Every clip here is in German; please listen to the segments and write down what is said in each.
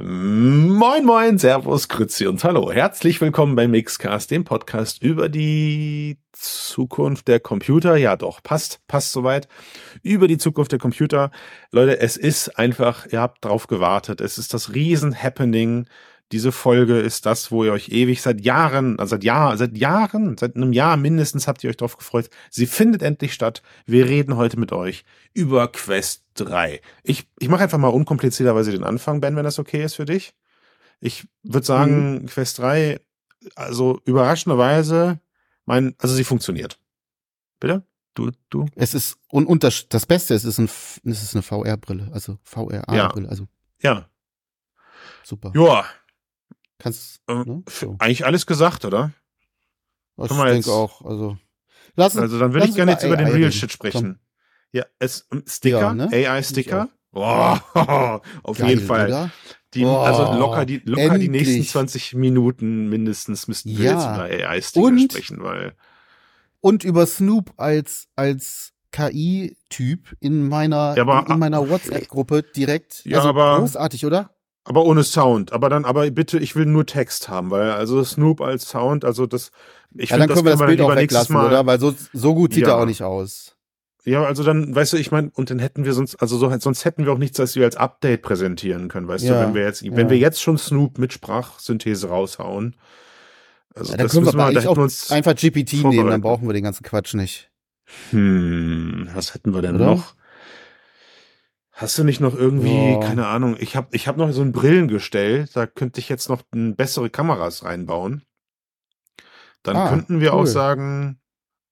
Moin moin, Servus, Grüezi und Hallo. Herzlich willkommen beim Mixcast, dem Podcast über die Zukunft der Computer. Ja doch, passt, passt soweit. Über die Zukunft der Computer. Leute, es ist einfach, ihr habt drauf gewartet. Es ist das Riesen-Happening diese Folge ist das, wo ihr euch ewig seit Jahren, also seit Jahr, seit Jahren, seit einem Jahr mindestens habt ihr euch drauf gefreut. Sie findet endlich statt. Wir reden heute mit euch über Quest 3. Ich, ich mache einfach mal unkomplizierterweise den Anfang, Ben, wenn das okay ist für dich. Ich würde sagen, mhm. Quest 3, also überraschenderweise, mein, also sie funktioniert. Bitte? Du, du? Es ist, und, und das, das Beste ist, es ist, ein, es ist eine VR-Brille, also VR-Brille, ja. also. Ja. Super. Ja, Kannst ähm, ne? so. eigentlich alles gesagt, oder? Ich denke auch. Also, lass also dann würde ich gerne jetzt über den Real Shit sprechen. Komm. Ja, es Sticker, ja, ne? AI-Sticker. Oh, auf Geil, jeden Fall. Die, oh, also locker die locker die nächsten 20 Minuten mindestens müssten wir ja. jetzt über AI-Sticker sprechen, weil und über Snoop als als KI-Typ in meiner ja, aber, in meiner WhatsApp-Gruppe direkt. Ja, also aber großartig, oder? Aber ohne Sound. Aber dann, aber bitte, ich will nur Text haben, weil also Snoop als Sound, also das. Ich ja, finde, dann können das wir das Bild auch weglassen, Mal, oder? Weil so, so gut sieht ja. er auch nicht aus. Ja, also dann, weißt du, ich meine, und dann hätten wir sonst, also so, sonst hätten wir auch nichts, das wir als Update präsentieren können, weißt ja, du, wenn wir jetzt, ja. wenn wir jetzt schon Snoop mit Sprachsynthese raushauen. Also ja, dann können wir, wir da auch uns einfach GPT nehmen, dann brauchen wir den ganzen Quatsch nicht. Hm, was hätten wir denn Oder? noch? Hast du nicht noch irgendwie, oh. keine Ahnung, ich habe ich hab noch so ein Brillengestell, da könnte ich jetzt noch bessere Kameras reinbauen. Dann ah, könnten wir cool. auch sagen,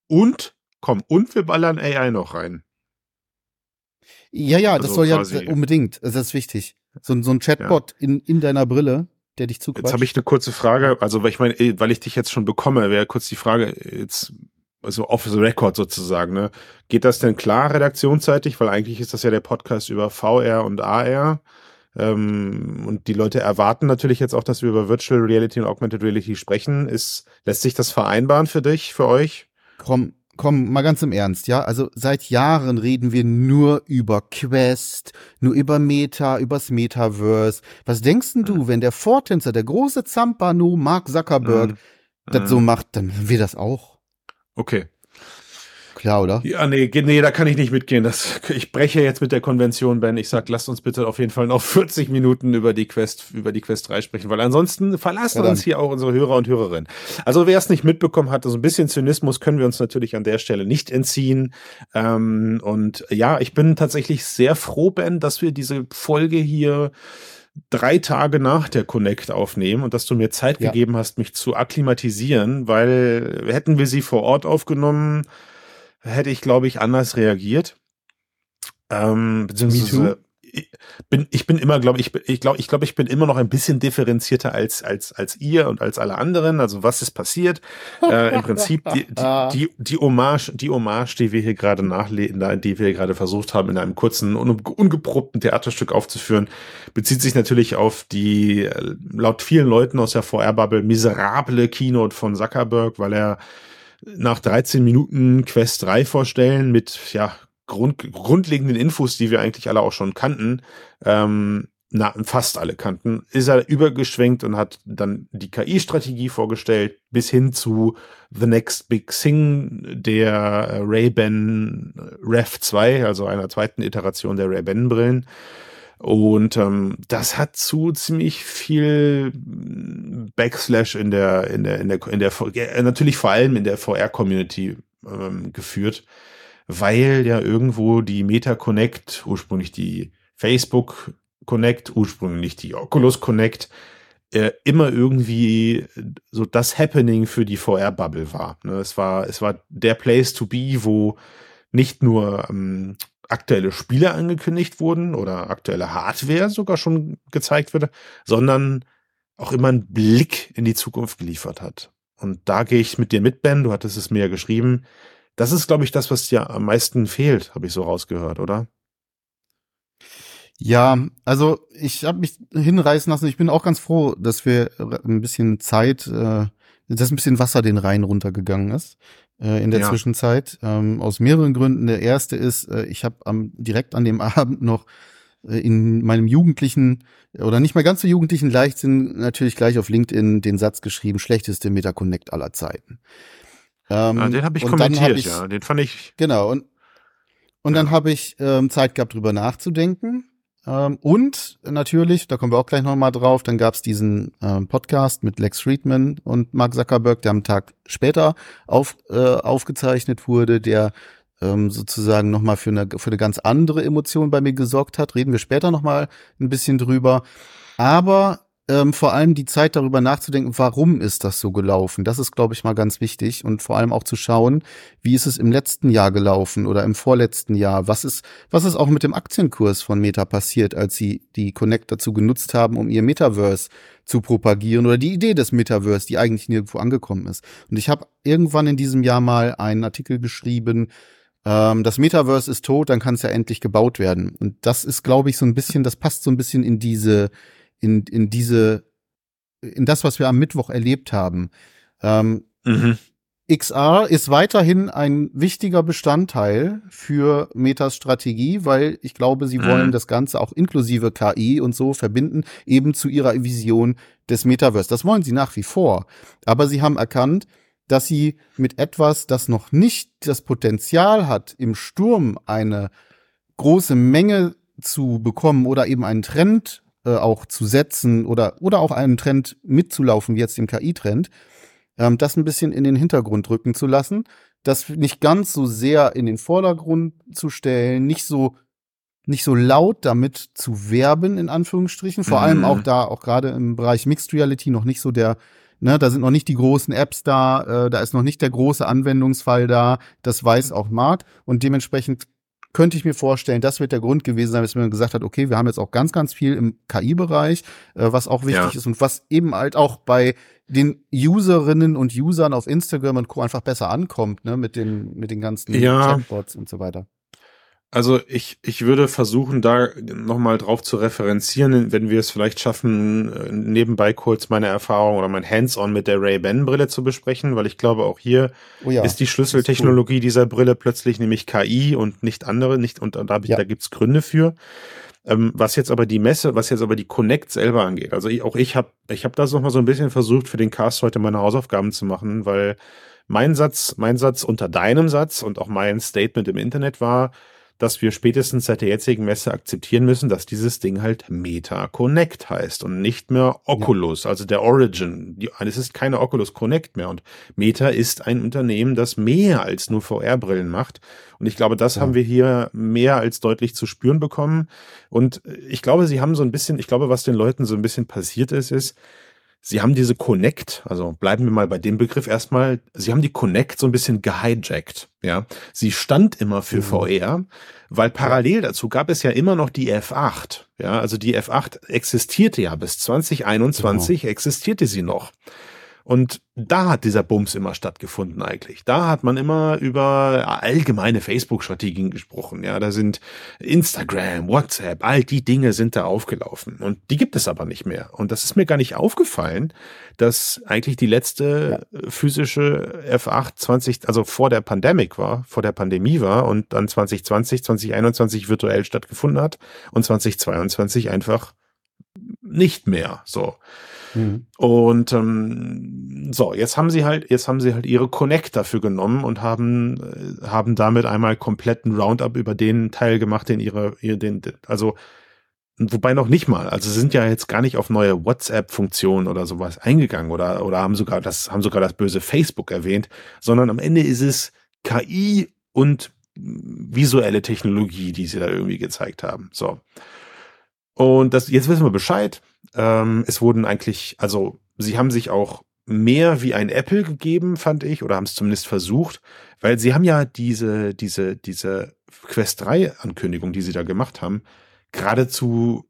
und, komm, und wir ballern AI noch rein. Ja, ja, das also soll ja unbedingt, das ist wichtig. So, so ein Chatbot ja. in, in deiner Brille, der dich zuquatscht. Jetzt habe ich eine kurze Frage, also weil ich meine, weil ich dich jetzt schon bekomme, wäre kurz die Frage, jetzt also off the record sozusagen, ne? Geht das denn klar redaktionsseitig? Weil eigentlich ist das ja der Podcast über VR und AR. Ähm, und die Leute erwarten natürlich jetzt auch, dass wir über Virtual Reality und Augmented Reality sprechen. Ist, lässt sich das vereinbaren für dich, für euch? Komm, komm, mal ganz im Ernst, ja? Also seit Jahren reden wir nur über Quest, nur über Meta, übers Metaverse. Was denkst denn du, mhm. wenn der Vortänzer, der große Zampano Mark Zuckerberg, mhm. das so mhm. macht, dann wir das auch. Okay. Klar, oder? Ja, nee, nee, da kann ich nicht mitgehen. Das, ich breche jetzt mit der Konvention, Ben. Ich sag, lasst uns bitte auf jeden Fall noch 40 Minuten über die Quest, über die Quest 3 sprechen, weil ansonsten verlassen ja, uns hier auch unsere Hörer und Hörerinnen. Also wer es nicht mitbekommen hat, so also ein bisschen Zynismus können wir uns natürlich an der Stelle nicht entziehen. Ähm, und ja, ich bin tatsächlich sehr froh, Ben, dass wir diese Folge hier drei Tage nach der Connect aufnehmen und dass du mir Zeit ja. gegeben hast, mich zu akklimatisieren, weil hätten wir sie vor Ort aufgenommen, hätte ich, glaube ich, anders reagiert. Ähm, beziehungsweise bin, ich bin immer, glaube ich, ich glaube, ich glaube, ich bin immer noch ein bisschen differenzierter als, als, als ihr und als alle anderen. Also was ist passiert? Äh, Im Prinzip die, die, die, die Hommage, die Hommage, die wir hier gerade nachlesen, die wir gerade versucht haben, in einem kurzen, ungeprobten Theaterstück aufzuführen, bezieht sich natürlich auf die, äh, laut vielen Leuten aus der VR-Bubble, miserable Keynote von Zuckerberg, weil er nach 13 Minuten Quest 3 vorstellen mit, ja, Grund, grundlegenden Infos, die wir eigentlich alle auch schon kannten, ähm, na, fast alle kannten, ist er übergeschwenkt und hat dann die KI-Strategie vorgestellt, bis hin zu The Next Big Thing der Ray-Ban Rev 2, also einer zweiten Iteration der Ray-Ban-Brillen. Und ähm, das hat zu ziemlich viel Backslash in der, in der, in der, in der, natürlich vor allem in der VR-Community ähm, geführt weil ja irgendwo die Meta Connect, ursprünglich die Facebook Connect, ursprünglich die Oculus Connect, äh, immer irgendwie so das Happening für die VR-Bubble war. Ne? Es war. Es war der Place to be, wo nicht nur ähm, aktuelle Spiele angekündigt wurden oder aktuelle Hardware sogar schon gezeigt wurde, sondern auch immer einen Blick in die Zukunft geliefert hat. Und da gehe ich mit dir mit, Ben, du hattest es mir ja geschrieben. Das ist, glaube ich, das, was dir am meisten fehlt, habe ich so rausgehört, oder? Ja, also ich habe mich hinreißen lassen. Ich bin auch ganz froh, dass wir ein bisschen Zeit, äh, dass ein bisschen Wasser den Rhein runtergegangen ist äh, in der ja. Zwischenzeit. Ähm, aus mehreren Gründen. Der erste ist, äh, ich habe am direkt an dem Abend noch äh, in meinem jugendlichen oder nicht mal ganz so jugendlichen Leichtsinn natürlich gleich auf LinkedIn den Satz geschrieben, schlechteste MetaConnect aller Zeiten. Ähm, ah, den habe ich kommentiert, ich, ja. Den fand ich. Genau, und, und ja. dann habe ich ähm, Zeit gehabt, drüber nachzudenken. Ähm, und natürlich, da kommen wir auch gleich nochmal drauf, dann gab es diesen ähm, Podcast mit Lex Friedman und Mark Zuckerberg, der am Tag später auf, äh, aufgezeichnet wurde, der ähm, sozusagen nochmal für eine, für eine ganz andere Emotion bei mir gesorgt hat. Reden wir später nochmal ein bisschen drüber. Aber ähm, vor allem die Zeit darüber nachzudenken, warum ist das so gelaufen? Das ist, glaube ich, mal ganz wichtig und vor allem auch zu schauen, wie ist es im letzten Jahr gelaufen oder im vorletzten Jahr? Was ist, was ist auch mit dem Aktienkurs von Meta passiert, als sie die Connect dazu genutzt haben, um ihr Metaverse zu propagieren oder die Idee des Metaverse, die eigentlich nirgendwo angekommen ist? Und ich habe irgendwann in diesem Jahr mal einen Artikel geschrieben, ähm, das Metaverse ist tot, dann kann es ja endlich gebaut werden. Und das ist, glaube ich, so ein bisschen, das passt so ein bisschen in diese, in, in diese, in das, was wir am Mittwoch erlebt haben. Ähm, mhm. XR ist weiterhin ein wichtiger Bestandteil für Metas Strategie, weil ich glaube, sie wollen mhm. das Ganze auch inklusive KI und so verbinden, eben zu ihrer Vision des Metaverse. Das wollen sie nach wie vor. Aber sie haben erkannt, dass sie mit etwas, das noch nicht das Potenzial hat, im Sturm eine große Menge zu bekommen oder eben einen Trend äh, auch zu setzen oder, oder auch einen Trend mitzulaufen, wie jetzt dem KI-Trend, ähm, das ein bisschen in den Hintergrund rücken zu lassen, das nicht ganz so sehr in den Vordergrund zu stellen, nicht so nicht so laut damit zu werben, in Anführungsstrichen. Vor mhm. allem auch da, auch gerade im Bereich Mixed Reality noch nicht so der Ne, da sind noch nicht die großen Apps da, äh, da ist noch nicht der große Anwendungsfall da. Das weiß auch Mark. Und dementsprechend könnte ich mir vorstellen, das wird der Grund gewesen sein, dass man gesagt hat, okay, wir haben jetzt auch ganz, ganz viel im KI-Bereich, äh, was auch wichtig ja. ist und was eben halt auch bei den Userinnen und Usern auf Instagram und Co. einfach besser ankommt, ne, mit den, mit den ganzen ja. Chatbots und so weiter. Also ich, ich würde versuchen, da nochmal drauf zu referenzieren, wenn wir es vielleicht schaffen, äh, nebenbei kurz meine Erfahrung oder mein Hands-on mit der Ray-Ban-Brille zu besprechen, weil ich glaube, auch hier oh ja, ist die Schlüsseltechnologie cool. dieser Brille plötzlich nämlich KI und nicht andere, nicht, und da, ja. da gibt's Gründe für. Ähm, was jetzt aber die Messe, was jetzt aber die Connect selber angeht, also ich, auch ich habe ich hab das nochmal so ein bisschen versucht, für den Cast heute meine Hausaufgaben zu machen, weil mein Satz, mein Satz unter deinem Satz und auch mein Statement im Internet war, dass wir spätestens seit der jetzigen Messe akzeptieren müssen, dass dieses Ding halt Meta Connect heißt und nicht mehr Oculus, ja. also der Origin. es ist keine Oculus Connect mehr und Meta ist ein Unternehmen, das mehr als nur VR-Brillen macht. Und ich glaube, das ja. haben wir hier mehr als deutlich zu spüren bekommen. Und ich glaube, sie haben so ein bisschen, ich glaube, was den Leuten so ein bisschen passiert ist, ist, Sie haben diese Connect, also bleiben wir mal bei dem Begriff erstmal, Sie haben die Connect so ein bisschen gehijackt, ja. Sie stand immer für mhm. VR, weil parallel dazu gab es ja immer noch die F8, ja. Also die F8 existierte ja bis 2021 genau. existierte sie noch. Und da hat dieser Bums immer stattgefunden eigentlich. Da hat man immer über allgemeine Facebook-Strategien gesprochen. Ja, da sind Instagram, WhatsApp, all die Dinge sind da aufgelaufen. Und die gibt es aber nicht mehr. Und das ist mir gar nicht aufgefallen, dass eigentlich die letzte ja. physische F8 20, also vor der Pandemie war, vor der Pandemie war und dann 2020, 2021 virtuell stattgefunden hat und 2022 einfach nicht mehr. So. Mhm. Und ähm, so, jetzt haben sie halt, jetzt haben sie halt ihre Connect dafür genommen und haben, äh, haben damit einmal kompletten Roundup über den Teil gemacht, den ihre, ihr, den, also Wobei noch nicht mal. Also sie sind ja jetzt gar nicht auf neue WhatsApp-Funktionen oder sowas eingegangen oder, oder haben sogar das, haben sogar das böse Facebook erwähnt, sondern am Ende ist es KI und visuelle Technologie, die sie da irgendwie gezeigt haben. So. Und das, jetzt wissen wir Bescheid. Ähm, es wurden eigentlich, also sie haben sich auch mehr wie ein Apple gegeben, fand ich, oder haben es zumindest versucht, weil sie haben ja diese, diese, diese Quest 3 Ankündigung, die sie da gemacht haben, geradezu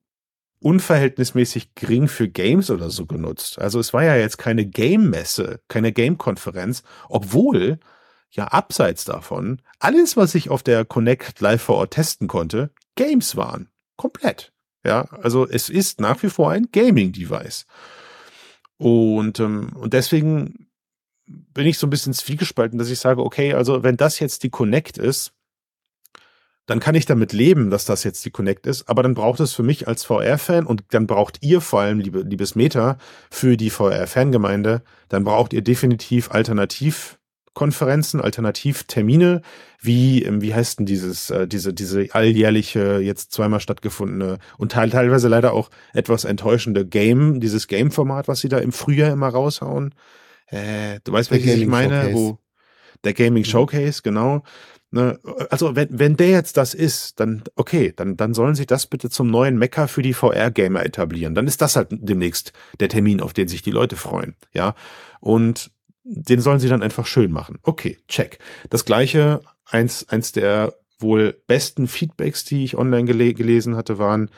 unverhältnismäßig gering für Games oder so genutzt. Also es war ja jetzt keine Game-Messe, keine Game-Konferenz, obwohl ja abseits davon alles, was ich auf der Connect live vor Ort testen konnte, Games waren. Komplett. Ja, also es ist nach wie vor ein Gaming-Device. Und, ähm, und deswegen bin ich so ein bisschen zwiegespalten, dass ich sage, okay, also wenn das jetzt die Connect ist, dann kann ich damit leben, dass das jetzt die Connect ist, aber dann braucht es für mich als VR-Fan und dann braucht ihr vor allem, liebe, liebes Meta, für die VR-Fangemeinde, dann braucht ihr definitiv Alternativkonferenzen, Alternativtermine, wie, ähm, wie heißt denn dieses, äh, diese, diese alljährliche, jetzt zweimal stattgefundene und teilweise leider auch etwas enttäuschende Game, dieses Game-Format, was sie da im Frühjahr immer raushauen. Äh, du weißt, welches ich meine, Showcase. wo der Gaming mhm. Showcase, genau Ne, also wenn, wenn der jetzt das ist, dann okay, dann, dann sollen sie das bitte zum neuen Mecker für die VR-Gamer etablieren. Dann ist das halt demnächst der Termin, auf den sich die Leute freuen. Ja. Und den sollen sie dann einfach schön machen. Okay, check. Das gleiche, eins, eins der wohl besten Feedbacks, die ich online gele gelesen hatte, waren,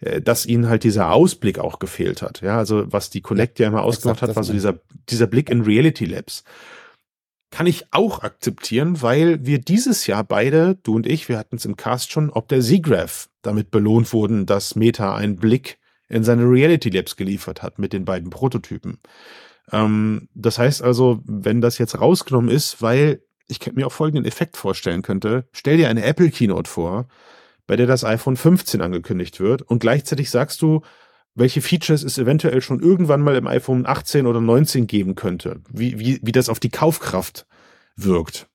äh, dass ihnen halt dieser Ausblick auch gefehlt hat. Ja, also was die Connect ja immer ausgemacht hat, war so dieser, dieser Blick in Reality Labs kann ich auch akzeptieren, weil wir dieses Jahr beide, du und ich, wir hatten es im Cast schon, ob der Seagraph damit belohnt wurden, dass Meta einen Blick in seine Reality Labs geliefert hat mit den beiden Prototypen. Ähm, das heißt also, wenn das jetzt rausgenommen ist, weil ich mir auch folgenden Effekt vorstellen könnte, stell dir eine Apple Keynote vor, bei der das iPhone 15 angekündigt wird und gleichzeitig sagst du, welche Features es eventuell schon irgendwann mal im iPhone 18 oder 19 geben könnte, wie, wie, wie das auf die Kaufkraft wirkt.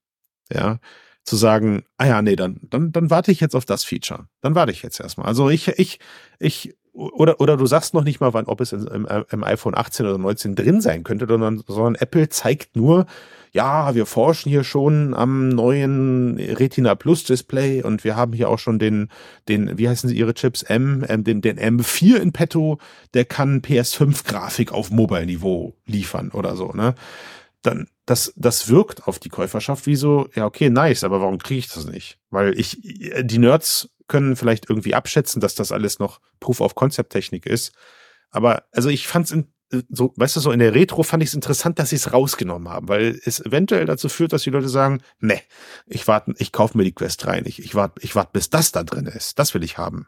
Ja, zu sagen, ah ja, nee, dann, dann, dann warte ich jetzt auf das Feature. Dann warte ich jetzt erstmal. Also ich, ich, ich, oder, oder du sagst noch nicht mal, wann, ob es im, im iPhone 18 oder 19 drin sein könnte, sondern, sondern Apple zeigt nur, ja, wir forschen hier schon am neuen Retina Plus Display und wir haben hier auch schon den, den, wie heißen sie ihre Chips? M, ähm, den, den M4 in petto, der kann PS5 Grafik auf Mobile Niveau liefern oder so, ne? Dann, das, das wirkt auf die Käuferschaft wie so, ja, okay, nice, aber warum kriege ich das nicht? Weil ich, die Nerds können vielleicht irgendwie abschätzen, dass das alles noch Proof of Concept Technik ist. Aber also ich fand's in, so, weißt du, so in der Retro fand ich es interessant, dass sie es rausgenommen haben, weil es eventuell dazu führt, dass die Leute sagen, ne, ich warte, ich kaufe mir die Quest 3 nicht. Ich warte, ich warte, bis das da drin ist. Das will ich haben.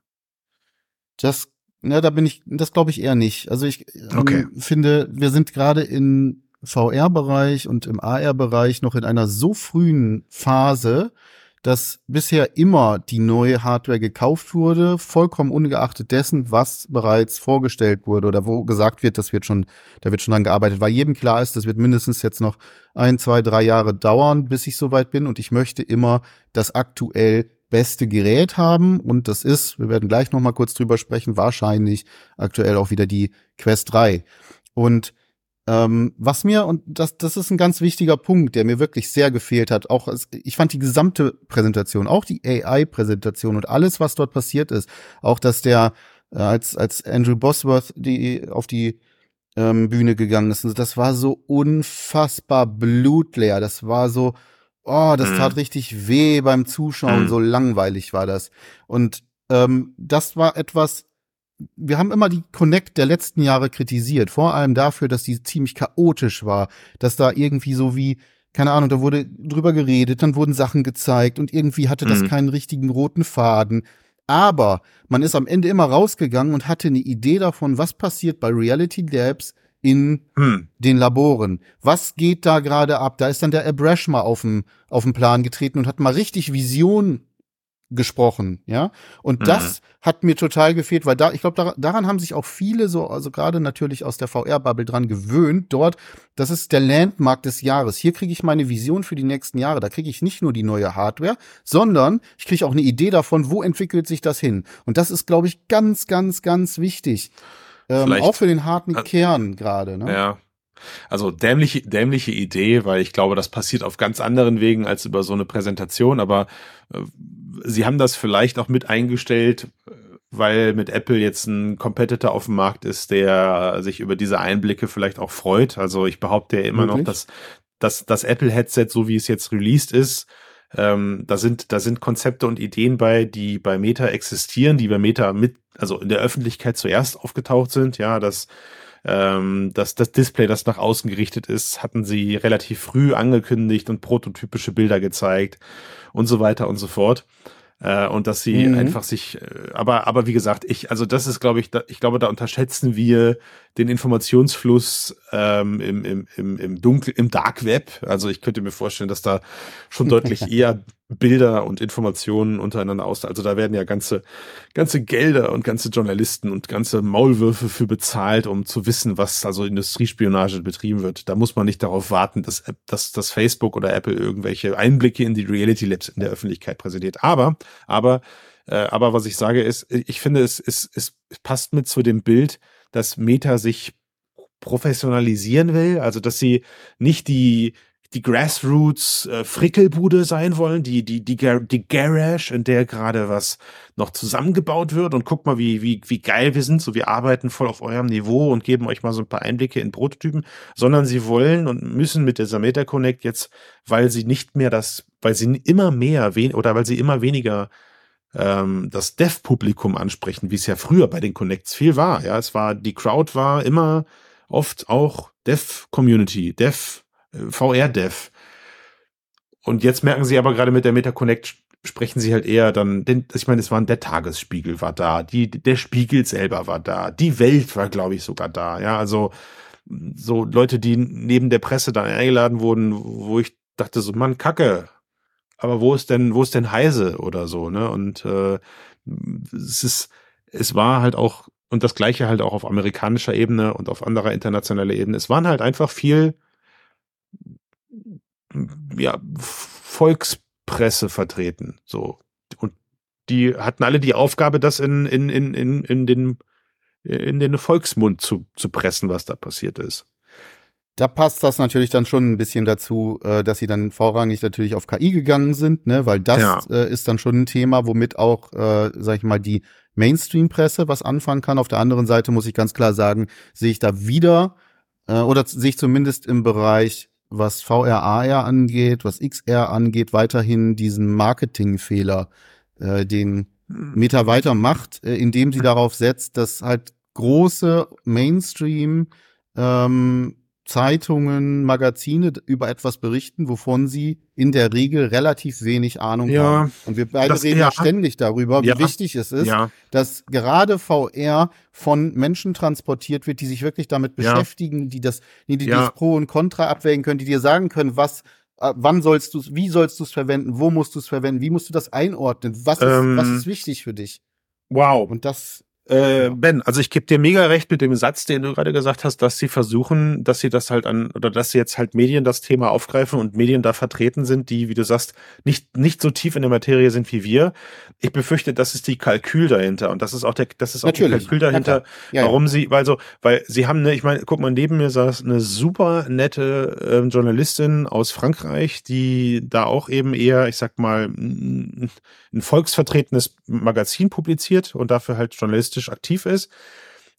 Das, na, da bin ich, das glaube ich eher nicht. Also ich ähm, finde, wir sind gerade in VR-Bereich und im AR-Bereich noch in einer so frühen Phase, dass bisher immer die neue Hardware gekauft wurde, vollkommen ungeachtet dessen, was bereits vorgestellt wurde oder wo gesagt wird, das wird schon, da wird schon dran gearbeitet, weil jedem klar ist, das wird mindestens jetzt noch ein, zwei, drei Jahre dauern, bis ich soweit bin. Und ich möchte immer das aktuell beste Gerät haben. Und das ist, wir werden gleich noch mal kurz drüber sprechen, wahrscheinlich aktuell auch wieder die Quest 3. Und ähm, was mir, und das, das ist ein ganz wichtiger Punkt, der mir wirklich sehr gefehlt hat, auch, ich fand die gesamte Präsentation, auch die AI-Präsentation und alles, was dort passiert ist, auch dass der, äh, als, als Andrew Bosworth die, auf die ähm, Bühne gegangen ist, das war so unfassbar blutleer, das war so, oh, das mhm. tat richtig weh beim Zuschauen, mhm. so langweilig war das. Und ähm, das war etwas, wir haben immer die Connect der letzten Jahre kritisiert, vor allem dafür, dass die ziemlich chaotisch war, dass da irgendwie so wie, keine Ahnung, da wurde drüber geredet, dann wurden Sachen gezeigt und irgendwie hatte das mhm. keinen richtigen roten Faden. Aber man ist am Ende immer rausgegangen und hatte eine Idee davon, was passiert bei Reality Labs in hm. den Laboren. Was geht da gerade ab? Da ist dann der Abrash mal auf den, auf den Plan getreten und hat mal richtig Vision gesprochen, ja. Und mhm. das hat mir total gefehlt, weil da, ich glaube, da, daran haben sich auch viele so, also gerade natürlich aus der VR-Bubble dran gewöhnt. Dort, das ist der Landmark des Jahres. Hier kriege ich meine Vision für die nächsten Jahre. Da kriege ich nicht nur die neue Hardware, sondern ich kriege auch eine Idee davon, wo entwickelt sich das hin. Und das ist, glaube ich, ganz, ganz, ganz wichtig. Ähm, auch für den harten Kern gerade. Ne? Ja, also dämliche, dämliche Idee, weil ich glaube, das passiert auf ganz anderen Wegen als über so eine Präsentation, aber äh, sie haben das vielleicht auch mit eingestellt, weil mit Apple jetzt ein Competitor auf dem Markt ist, der sich über diese Einblicke vielleicht auch freut. Also ich behaupte ja immer Wirklich? noch, dass, dass das Apple-Headset, so wie es jetzt released ist, ähm, da sind, da sind Konzepte und Ideen bei, die bei Meta existieren, die bei Meta mit, also in der Öffentlichkeit zuerst aufgetaucht sind. Ja, das, ähm, das, das Display, das nach außen gerichtet ist, hatten sie relativ früh angekündigt und prototypische Bilder gezeigt und so weiter und so fort. Äh, und dass sie mhm. einfach sich, äh, aber, aber wie gesagt, ich, also das ist, glaube ich, da, ich glaube, da unterschätzen wir den Informationsfluss ähm, im, im, im, im Dunkel, im Dark Web. Also ich könnte mir vorstellen, dass da schon deutlich eher Bilder und Informationen untereinander aus. Also da werden ja ganze, ganze Gelder und ganze Journalisten und ganze Maulwürfe für bezahlt, um zu wissen, was also Industriespionage betrieben wird. Da muss man nicht darauf warten, dass, dass, dass Facebook oder Apple irgendwelche Einblicke in die Reality Labs in der Öffentlichkeit präsentiert. Aber, aber, äh, aber was ich sage ist, ich finde, es, es, es passt mit zu dem Bild, dass Meta sich professionalisieren will, also dass sie nicht die die Grassroots äh, Frickelbude sein wollen, die die die die Garage, in der gerade was noch zusammengebaut wird. Und guck mal, wie wie wie geil wir sind, so wir arbeiten voll auf eurem Niveau und geben euch mal so ein paar Einblicke in Prototypen, sondern sie wollen und müssen mit der Meta Connect jetzt, weil sie nicht mehr das, weil sie immer mehr wen oder weil sie immer weniger ähm, das Dev-Publikum ansprechen, wie es ja früher bei den Connects viel war. Ja, es war, die Crowd war immer oft auch Dev-Community, Dev, VR-Dev. Und jetzt merken sie aber gerade mit der Meta Connect sprechen sie halt eher dann, denn ich meine, es war der Tagesspiegel war da, die, der Spiegel selber war da, die Welt war, glaube ich, sogar da. Ja, also so Leute, die neben der Presse dann eingeladen wurden, wo ich dachte so, Mann, Kacke, aber wo ist denn, wo ist denn Heise oder so, ne? Und äh, es ist, es war halt auch, und das gleiche halt auch auf amerikanischer Ebene und auf anderer internationaler Ebene. Es waren halt einfach viel, ja, Volkspresse vertreten, so. Und die hatten alle die Aufgabe, das in, in, in, in, in den, in den Volksmund zu, zu pressen, was da passiert ist. Da passt das natürlich dann schon ein bisschen dazu, äh, dass sie dann vorrangig natürlich auf KI gegangen sind, ne, weil das ja. äh, ist dann schon ein Thema, womit auch, äh, sag ich mal, die Mainstream-Presse was anfangen kann. Auf der anderen Seite muss ich ganz klar sagen, sehe ich da wieder äh, oder sehe ich zumindest im Bereich, was VR AR angeht, was XR angeht, weiterhin diesen Marketingfehler, äh, den Meta weitermacht, äh, indem sie darauf setzt, dass halt große Mainstream ähm, Zeitungen, Magazine über etwas berichten, wovon sie in der Regel relativ wenig Ahnung ja, haben. Und wir beide das, reden ja ständig darüber, wie ja, wichtig es ist, dass gerade VR von Menschen transportiert wird, die sich wirklich damit beschäftigen, die das, die, die das Pro und Contra abwägen können, die dir sagen können, was äh, wann sollst du es, wie sollst du es verwenden, wo musst du es verwenden, wie musst du das einordnen, was ist, ähm, was ist wichtig für dich? Wow. Und das äh, ben, also ich gebe dir mega recht mit dem Satz, den du gerade gesagt hast, dass sie versuchen, dass sie das halt an, oder dass sie jetzt halt Medien das Thema aufgreifen und Medien da vertreten sind, die, wie du sagst, nicht, nicht so tief in der Materie sind wie wir. Ich befürchte, das ist die Kalkül dahinter und das ist auch der, das ist auch Natürlich. die Kalkül dahinter, ja, warum ja. sie, weil so, weil sie haben, ne, ich meine, guck mal, neben mir saß eine super nette äh, Journalistin aus Frankreich, die da auch eben eher, ich sag mal, ein volksvertretenes Magazin publiziert und dafür halt Journalist journalistisch aktiv ist.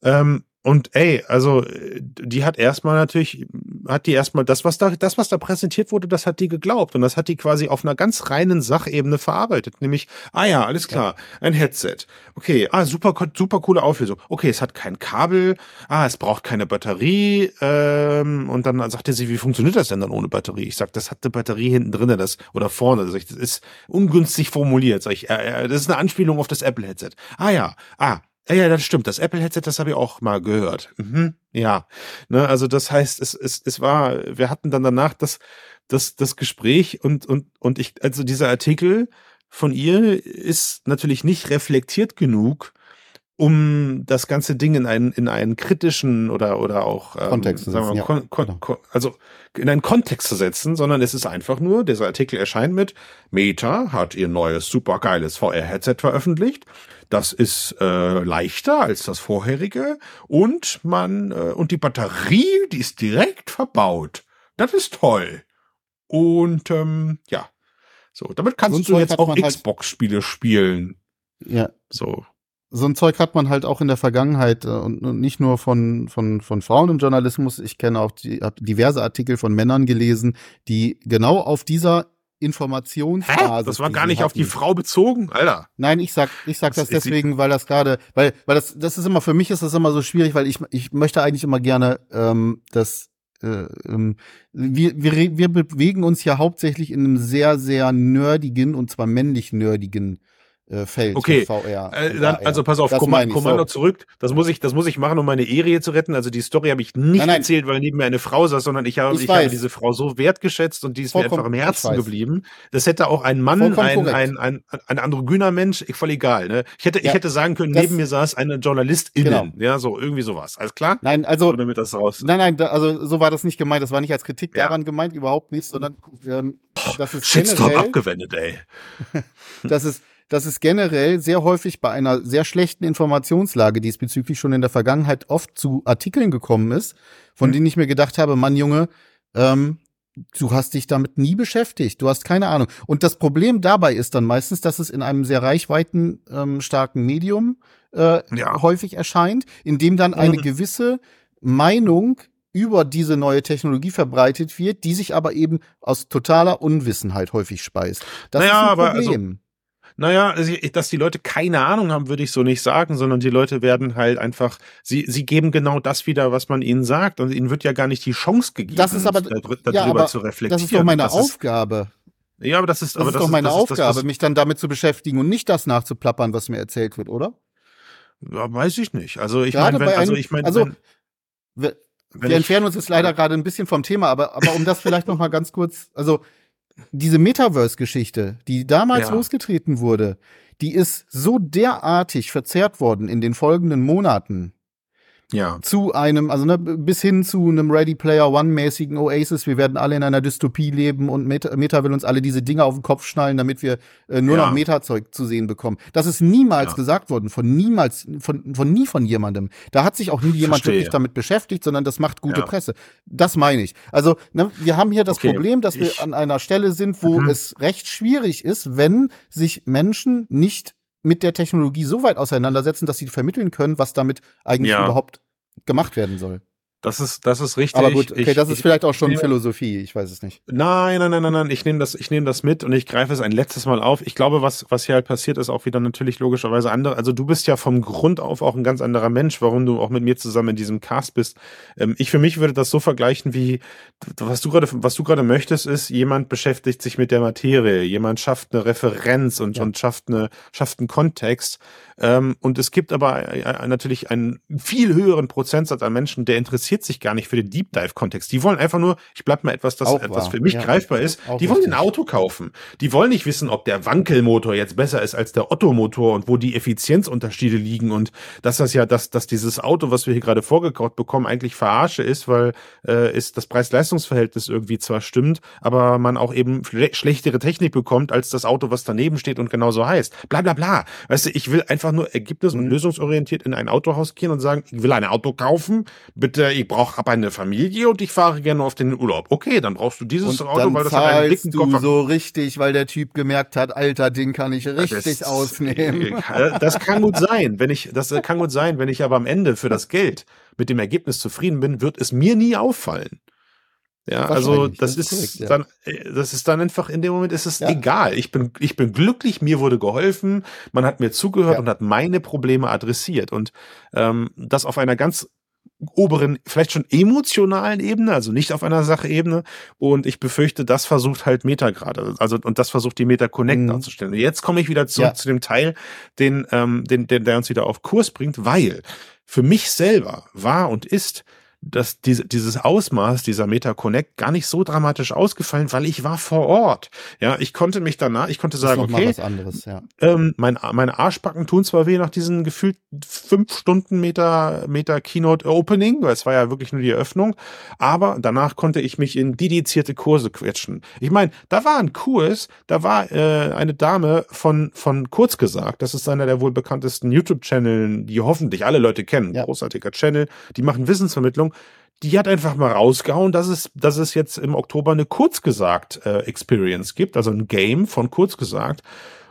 Ähm, und ey, also die hat erstmal natürlich, hat die erstmal das, was da, das, was da präsentiert wurde, das hat die geglaubt. Und das hat die quasi auf einer ganz reinen Sachebene verarbeitet. Nämlich, ah ja, alles klar, ein Headset. Okay, ah, super, super coole Auflösung. Okay, es hat kein Kabel, ah, es braucht keine Batterie. Ähm, und dann sagte sie, wie funktioniert das denn dann ohne Batterie? Ich sag, das hat eine Batterie hinten drin, das oder vorne. Das ist ungünstig formuliert. Sag ich, äh, das ist eine Anspielung auf das Apple-Headset. Ah ja, ah, ja, ja, das stimmt. Das Apple-Headset, das habe ich auch mal gehört. Mhm, ja. Ne, also das heißt, es, es, es war, wir hatten dann danach das, das, das Gespräch und, und, und ich, also dieser Artikel von ihr ist natürlich nicht reflektiert genug, um das ganze Ding in einen, in einen kritischen oder, oder auch ähm, Kontext sagen wir, ja, kon, kon, genau. kon, also in einen Kontext zu setzen, sondern es ist einfach nur, dieser Artikel erscheint mit Meta hat ihr neues supergeiles VR-Headset veröffentlicht. Das ist äh, leichter als das vorherige und man äh, und die Batterie, die ist direkt verbaut. Das ist toll. Und ähm, ja, so damit kannst so du jetzt auch halt Xbox-Spiele halt spielen. Ja. So so ein Zeug hat man halt auch in der Vergangenheit äh, und, nicht nur von, von, von Frauen im Journalismus. Ich kenne auch die, diverse Artikel von Männern gelesen, die genau auf dieser Informationsbasis. Das war gar nicht hatten. auf die Frau bezogen, Alter. Nein, ich sag, ich sag das, das deswegen, weil das gerade, weil, weil das, das ist immer für mich ist das immer so schwierig, weil ich, ich möchte eigentlich immer gerne, ähm, dass äh, ähm, wir, wir, wir bewegen uns ja hauptsächlich in einem sehr, sehr nerdigen und zwar männlich nerdigen äh, fällt. Okay, VR, äh, dann, also pass auf, Kommando, Kommando so. zurück. Das muss ich, das muss ich machen, um meine Ehe zu retten. Also die Story habe ich nicht nein, nein. erzählt, weil neben mir eine Frau saß, sondern ich habe, ich, ich habe diese Frau so wertgeschätzt und die ist Vollkommen, mir einfach im Herzen geblieben. Das hätte auch ein Mann, ein, ein, ein, ein androgyner Mensch, voll egal. Ne? Ich hätte, ja, ich hätte sagen können, neben mir saß eine Journalistin, genau. ja, so irgendwie sowas. Alles klar? Nein, also Oder damit das raus. Nein, nein, da, also so war das nicht gemeint. Das war nicht als Kritik ja. daran gemeint, überhaupt nicht, sondern ähm, das ist Shitstorm abgewendet, ey. das ist dass es generell sehr häufig bei einer sehr schlechten Informationslage diesbezüglich schon in der Vergangenheit oft zu Artikeln gekommen ist, von mhm. denen ich mir gedacht habe, Mann, Junge, ähm, du hast dich damit nie beschäftigt, du hast keine Ahnung. Und das Problem dabei ist dann meistens, dass es in einem sehr reichweiten ähm, starken Medium äh, ja. häufig erscheint, in dem dann eine mhm. gewisse Meinung über diese neue Technologie verbreitet wird, die sich aber eben aus totaler Unwissenheit häufig speist. Das naja, ist ein Problem. Naja, dass die Leute keine Ahnung haben, würde ich so nicht sagen, sondern die Leute werden halt einfach, sie, sie geben genau das wieder, was man ihnen sagt und ihnen wird ja gar nicht die Chance gegeben, das ist aber, darüber ja, aber zu reflektieren. Das ist doch meine das Aufgabe. Ist, ja, aber das ist, das aber ist das doch meine ist, Aufgabe, mich dann damit zu beschäftigen und nicht das nachzuplappern, was mir erzählt wird, oder? Ja, weiß ich nicht. Also ich meine, also ich meine, also, wenn, wir entfernen uns jetzt leider gerade ein bisschen vom Thema, aber, aber um das vielleicht noch mal ganz kurz, also diese Metaverse-Geschichte, die damals ja. losgetreten wurde, die ist so derartig verzerrt worden in den folgenden Monaten, ja. zu einem, also ne, bis hin zu einem Ready Player One-mäßigen Oasis. Wir werden alle in einer Dystopie leben und Meta, Meta will uns alle diese Dinge auf den Kopf schnallen, damit wir äh, nur ja. noch Meta-Zeug zu sehen bekommen. Das ist niemals ja. gesagt worden, von niemals, von, von nie von jemandem. Da hat sich auch nie jemand Verstehe. wirklich damit beschäftigt, sondern das macht gute ja. Presse. Das meine ich. Also, ne, wir haben hier das okay. Problem, dass wir an einer Stelle sind, wo mhm. es recht schwierig ist, wenn sich Menschen nicht mit der Technologie so weit auseinandersetzen, dass sie vermitteln können, was damit eigentlich ja. überhaupt gemacht werden soll. Das ist, das ist richtig. Aber gut, okay, ich, das ist ich, vielleicht auch schon ich, Philosophie, ich weiß es nicht. Nein, nein, nein, nein, nein, ich nehme das, ich nehme das mit und ich greife es ein letztes Mal auf. Ich glaube, was, was hier halt passiert, ist auch wieder natürlich logischerweise andere. Also du bist ja vom Grund auf auch ein ganz anderer Mensch, warum du auch mit mir zusammen in diesem Cast bist. Ähm, ich für mich würde das so vergleichen wie, was du gerade, was du gerade möchtest, ist, jemand beschäftigt sich mit der Materie, jemand schafft eine Referenz und, ja. und schafft eine, schafft einen Kontext. Ähm, und es gibt aber äh, äh, natürlich einen viel höheren Prozentsatz an Menschen, der interessiert sich gar nicht für den Deep Dive-Kontext. Die wollen einfach nur, ich bleib mal etwas, das etwas für mich ja, greifbar ist. Die wollen ein Auto kaufen. Die wollen nicht wissen, ob der Wankelmotor jetzt besser ist als der Otto-Motor und wo die Effizienzunterschiede liegen und dass das ja, dass, dass dieses Auto, was wir hier gerade vorgekaut bekommen, eigentlich verarsche ist, weil äh, ist das Preis-Leistungs-Verhältnis irgendwie zwar stimmt, aber man auch eben schlechtere Technik bekommt als das Auto, was daneben steht und genauso heißt. Bla bla bla. Weißt du, ich will einfach einfach nur ergebnis- und mhm. lösungsorientiert in ein Autohaus gehen und sagen, ich will ein Auto kaufen, bitte, ich brauche aber eine Familie und ich fahre gerne auf den Urlaub. Okay, dann brauchst du dieses und Auto, weil das hat einen dicken du Koffer. so richtig, weil der Typ gemerkt hat, Alter, den kann ich richtig das, ausnehmen. Das kann gut sein, wenn ich, das kann gut sein, wenn ich aber am Ende für das Geld mit dem Ergebnis zufrieden bin, wird es mir nie auffallen. Ja, also das, das ist, korrekt, ja. dann, äh, das ist dann einfach in dem Moment ist es ja. egal. Ich bin, ich bin glücklich, mir wurde geholfen, man hat mir zugehört ja. und hat meine Probleme adressiert und ähm, das auf einer ganz oberen, vielleicht schon emotionalen Ebene, also nicht auf einer Sachebene. Und ich befürchte, das versucht halt Meta gerade. Also, und das versucht die Meta Connect mhm. darzustellen. Und jetzt komme ich wieder zurück ja. zu dem Teil, den, ähm, den, den, der uns wieder auf Kurs bringt, weil für mich selber war und ist dass diese, dieses Ausmaß dieser Meta Connect gar nicht so dramatisch ausgefallen, weil ich war vor Ort. Ja, ich konnte mich danach, ich konnte sagen, okay, anderes, ja. ähm, mein, meine Arschbacken tun zwar weh nach diesen gefühlt fünf Stunden Meta, Meta Keynote Opening, weil es war ja wirklich nur die Eröffnung, aber danach konnte ich mich in dedizierte Kurse quetschen. Ich meine, da war ein Kurs, da war äh, eine Dame von, von Kurz gesagt, das ist einer der wohl bekanntesten YouTube-Channel, die hoffentlich alle Leute kennen, ja. großartiger Channel, die machen Wissensvermittlung die hat einfach mal rausgehauen, dass es, dass es jetzt im Oktober eine Kurzgesagt äh, Experience gibt, also ein Game von Kurzgesagt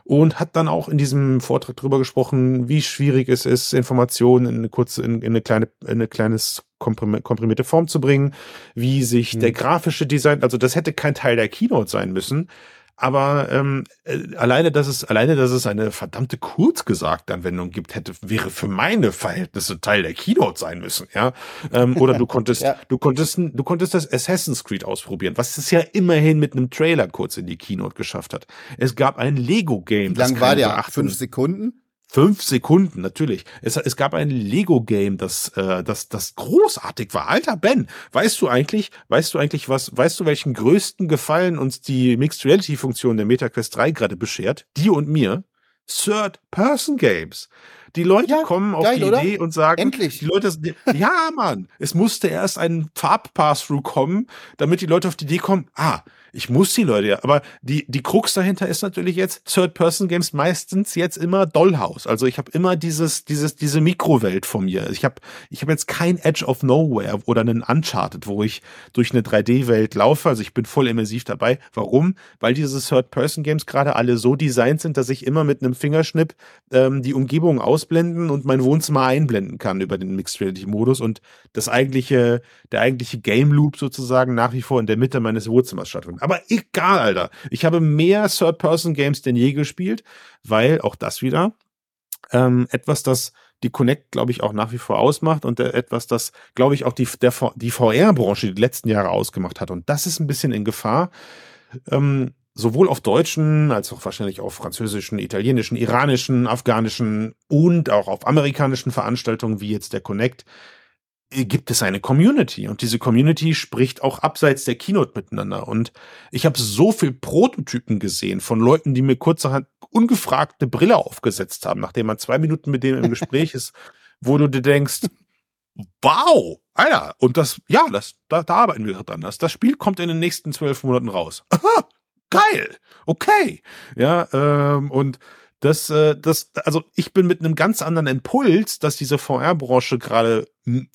und hat dann auch in diesem Vortrag darüber gesprochen, wie schwierig es ist, Informationen in eine kurze, in, in eine kleine, in eine kleines komprimierte Form zu bringen, wie sich mhm. der grafische Design, also das hätte kein Teil der Keynote sein müssen, aber ähm, äh, alleine, dass es alleine, dass es eine verdammte kurzgesagte Anwendung gibt, hätte wäre für meine Verhältnisse Teil der Keynote sein müssen, ja. Ähm, oder du konntest, ja. du konntest, du konntest das Assassin's Creed ausprobieren, was es ja immerhin mit einem Trailer kurz in die Keynote geschafft hat. Es gab ein Lego Game. Wie lang war der? Fünf Sekunden? Fünf Sekunden, natürlich. Es, es gab ein Lego-Game, das, äh, das, das großartig war. Alter Ben, weißt du eigentlich, weißt du eigentlich was, weißt du, welchen größten Gefallen uns die Mixed Reality-Funktion der MetaQuest 3 gerade beschert? Dir und mir? Third-Person-Games. Die Leute ja, kommen auf geil, die Idee und sagen, Endlich. die Leute, ja, Mann, es musste erst ein Farb-Pass-Through kommen, damit die Leute auf die Idee kommen, ah, ich muss die Leute ja. Aber die, die Krux dahinter ist natürlich jetzt Third-Person-Games meistens jetzt immer Dollhouse. Also ich habe immer dieses, dieses, diese Mikrowelt von mir. Ich habe ich hab jetzt kein Edge of Nowhere oder einen Uncharted, wo ich durch eine 3D-Welt laufe. Also ich bin voll immersiv dabei. Warum? Weil diese Third-Person-Games gerade alle so designt sind, dass ich immer mit einem Fingerschnipp ähm, die Umgebung ausblenden und mein Wohnzimmer einblenden kann über den Mixed Reality-Modus und das eigentliche, der eigentliche Game Loop sozusagen nach wie vor in der Mitte meines Wohnzimmers stattfindet. Aber egal, Alter. Ich habe mehr Third-Person-Games denn je gespielt, weil auch das wieder ähm, etwas, das die Connect, glaube ich, auch nach wie vor ausmacht und etwas, das, glaube ich, auch die, der, die VR-Branche die letzten Jahre ausgemacht hat. Und das ist ein bisschen in Gefahr. Ähm, sowohl auf deutschen als auch wahrscheinlich auf französischen, italienischen, iranischen, afghanischen und auch auf amerikanischen Veranstaltungen wie jetzt der Connect gibt es eine Community und diese Community spricht auch abseits der Keynote miteinander und ich habe so viel Prototypen gesehen von Leuten, die mir kurzerhand ungefragt eine Brille aufgesetzt haben, nachdem man zwei Minuten mit dem im Gespräch ist, wo du dir denkst, wow, Alter, und das, ja, das, da, da arbeiten wir dran. Das, das Spiel kommt in den nächsten zwölf Monaten raus. Aha, geil, okay, ja, ähm, und das, äh, das, also ich bin mit einem ganz anderen Impuls, dass diese VR-Branche gerade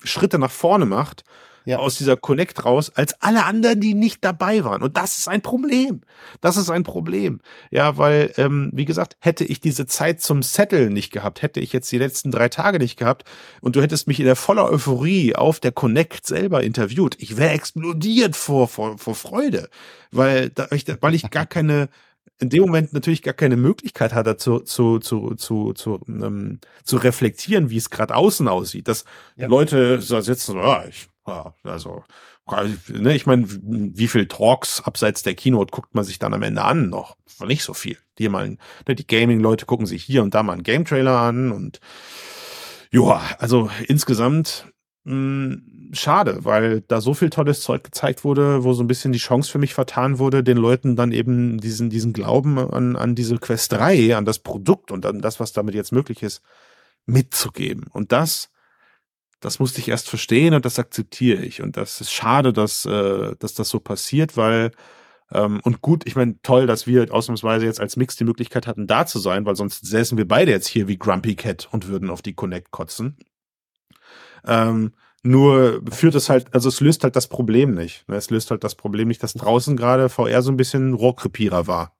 Schritte nach vorne macht, ja. aus dieser Connect raus, als alle anderen, die nicht dabei waren. Und das ist ein Problem. Das ist ein Problem. Ja, weil, ähm, wie gesagt, hätte ich diese Zeit zum Settle nicht gehabt, hätte ich jetzt die letzten drei Tage nicht gehabt und du hättest mich in der voller Euphorie auf der Connect selber interviewt, ich wäre explodiert vor, vor, vor Freude, weil, da, weil ich gar keine in dem Moment natürlich gar keine Möglichkeit hat, zu, zu, zu, zu, zu, ähm, zu reflektieren, wie es gerade außen aussieht. Dass ja. Leute so sitzen, ja, ich, ja, also, ne, ich meine, wie viel Talks abseits der Keynote guckt man sich dann am Ende an noch? Nicht so viel. Die mal, ne, die Gaming-Leute gucken sich hier und da mal einen Game-Trailer an und ja, also insgesamt schade, weil da so viel tolles Zeug gezeigt wurde, wo so ein bisschen die Chance für mich vertan wurde, den Leuten dann eben diesen, diesen Glauben an, an diese Quest 3, an das Produkt und an das, was damit jetzt möglich ist, mitzugeben. Und das, das musste ich erst verstehen und das akzeptiere ich. Und das ist schade, dass, äh, dass das so passiert, weil ähm, und gut, ich meine, toll, dass wir ausnahmsweise jetzt als Mix die Möglichkeit hatten, da zu sein, weil sonst säßen wir beide jetzt hier wie Grumpy Cat und würden auf die Connect kotzen. Ähm, nur führt es halt, also es löst halt das Problem nicht. Ne? Es löst halt das Problem nicht, dass draußen gerade VR so ein bisschen Rohrkrepierer war.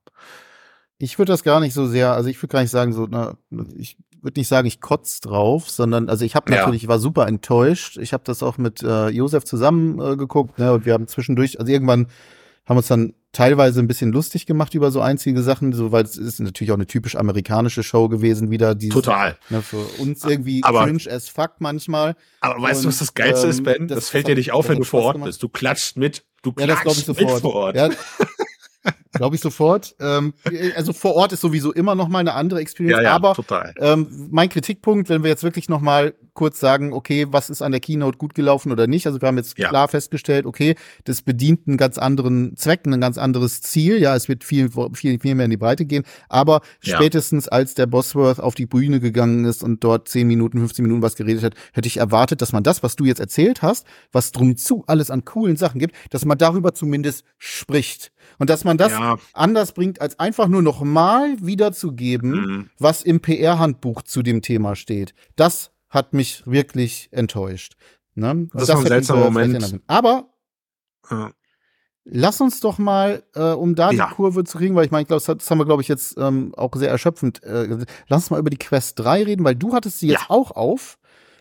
Ich würde das gar nicht so sehr, also ich würde gar nicht sagen, so, na, ich würde nicht sagen, ich kotz drauf, sondern, also ich habe natürlich, ja. war super enttäuscht. Ich habe das auch mit äh, Josef zusammen äh, geguckt, ne, und wir haben zwischendurch, also irgendwann haben uns dann teilweise ein bisschen lustig gemacht über so einzige Sachen, so weil es ist natürlich auch eine typisch amerikanische Show gewesen wieder. Diese, Total. Ne, für uns irgendwie aber, cringe as fuck manchmal. Aber weißt Und, du, was das Geilste ähm, ist, Ben? Das, das fällt dir nicht auf, wenn du vor Ort bist. Du klatscht mit. Du klatscht ja, das ich sofort. mit vor Ort. Ja, Glaube ich sofort. Ähm, also vor Ort ist sowieso immer noch mal eine andere Experience. Ja, ja, aber total. Ähm, mein Kritikpunkt, wenn wir jetzt wirklich noch mal kurz sagen, okay, was ist an der Keynote gut gelaufen oder nicht? Also wir haben jetzt ja. klar festgestellt, okay, das bedient einen ganz anderen Zweck, ein ganz anderes Ziel. Ja, es wird viel, viel, viel mehr in die Breite gehen. Aber spätestens als der Bosworth auf die Bühne gegangen ist und dort 10 Minuten, 15 Minuten was geredet hat, hätte ich erwartet, dass man das, was du jetzt erzählt hast, was drum zu alles an coolen Sachen gibt, dass man darüber zumindest spricht. Und dass man das ja. anders bringt, als einfach nur noch mal wiederzugeben, mhm. was im PR-Handbuch zu dem Thema steht. Das hat mich wirklich enttäuscht. Ne? Das, das ist ein seltsamer Moment. Aber ja. lass uns doch mal, äh, um da ja. die Kurve zu kriegen, weil ich meine, ich glaube, das haben wir, glaube ich, jetzt ähm, auch sehr erschöpfend. Äh, lass uns mal über die Quest 3 reden, weil du hattest sie jetzt auch auf.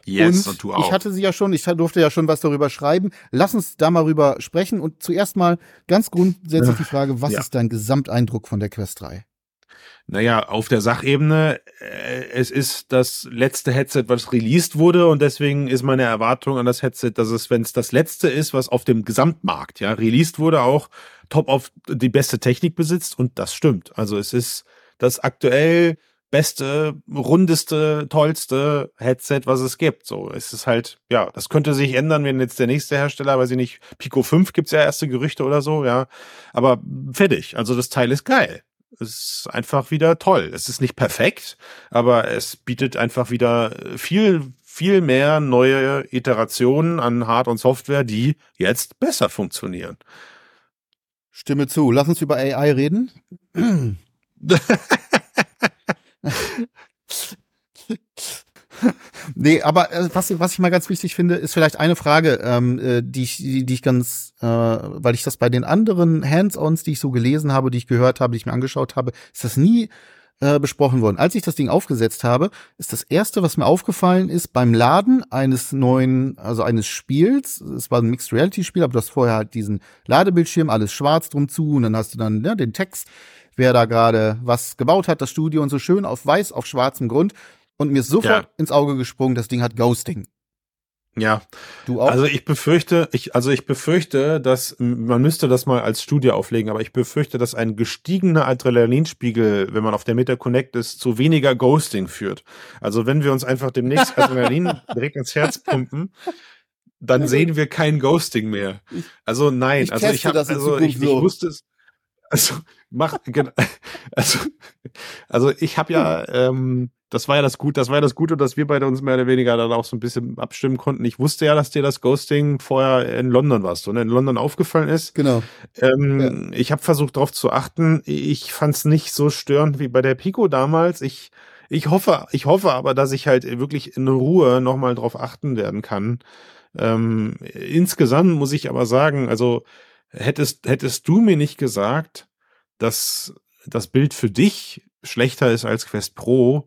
Yes, und, und du auch. Ich hatte sie ja schon, ich durfte ja schon was darüber schreiben. Lass uns da mal rüber sprechen und zuerst mal ganz grundsätzlich die Frage, was ja. ist dein Gesamteindruck von der Quest 3? Naja, auf der Sachebene, äh, es ist das letzte Headset, was released wurde und deswegen ist meine Erwartung an das Headset, dass es, wenn es das letzte ist, was auf dem Gesamtmarkt, ja, released wurde, auch top auf die beste Technik besitzt und das stimmt. Also es ist das aktuell beste, rundeste, tollste Headset, was es gibt. So, es ist halt, ja, das könnte sich ändern, wenn jetzt der nächste Hersteller, weiß ich nicht, Pico 5 gibt's ja erste Gerüchte oder so, ja. Aber fertig. Also das Teil ist geil. Es ist einfach wieder toll. Es ist nicht perfekt, aber es bietet einfach wieder viel, viel mehr neue Iterationen an Hard- und Software, die jetzt besser funktionieren. Stimme zu. Lass uns über AI reden. nee, aber äh, was, was ich mal ganz wichtig finde, ist vielleicht eine Frage, ähm, äh, die, ich, die, die ich ganz, äh, weil ich das bei den anderen Hands-ons, die ich so gelesen habe, die ich gehört habe, die ich mir angeschaut habe, ist das nie äh, besprochen worden. Als ich das Ding aufgesetzt habe, ist das erste, was mir aufgefallen ist, beim Laden eines neuen, also eines Spiels, es war ein Mixed Reality Spiel, aber du hast vorher halt diesen Ladebildschirm, alles schwarz drum zu und dann hast du dann ja, den Text wer da gerade was gebaut hat, das Studio und so schön auf weiß, auf schwarzem Grund. Und mir ist sofort ja. ins Auge gesprungen, das Ding hat Ghosting. Ja. Du auch? Also ich befürchte, ich, also ich befürchte, dass man müsste das mal als Studie auflegen, aber ich befürchte, dass ein gestiegener Adrenalinspiegel, wenn man auf der Meta Connect ist, zu weniger Ghosting führt. Also wenn wir uns einfach demnächst Adrenalin direkt ins Herz pumpen, dann sehen wir kein Ghosting mehr. Also nein, ich also ich habe, also ich, ich wusste es, also mach also also ich habe ja ähm, das war ja das Gute, das war ja das Gute, dass wir beide uns mehr oder weniger dann auch so ein bisschen abstimmen konnten. Ich wusste ja, dass dir das Ghosting vorher in London warst und in London aufgefallen ist. Genau. Ähm, ja. Ich habe versucht darauf zu achten. Ich fand es nicht so störend wie bei der Pico damals. Ich ich hoffe, ich hoffe aber, dass ich halt wirklich in Ruhe nochmal drauf achten werden kann. Ähm, insgesamt muss ich aber sagen, also hättest, hättest du mir nicht gesagt, dass das Bild für dich schlechter ist als Quest Pro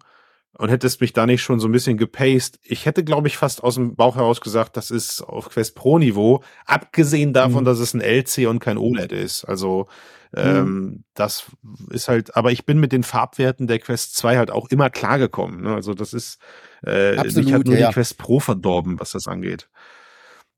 und hättest mich da nicht schon so ein bisschen gepaced, ich hätte, glaube ich, fast aus dem Bauch heraus gesagt, das ist auf Quest Pro Niveau, abgesehen davon, mhm. dass es ein LC und kein OLED ist. Also ähm, mhm. das ist halt, aber ich bin mit den Farbwerten der Quest 2 halt auch immer klargekommen. Ne? Also das ist, äh, Absolut, ich hat nur ja. die Quest Pro verdorben, was das angeht.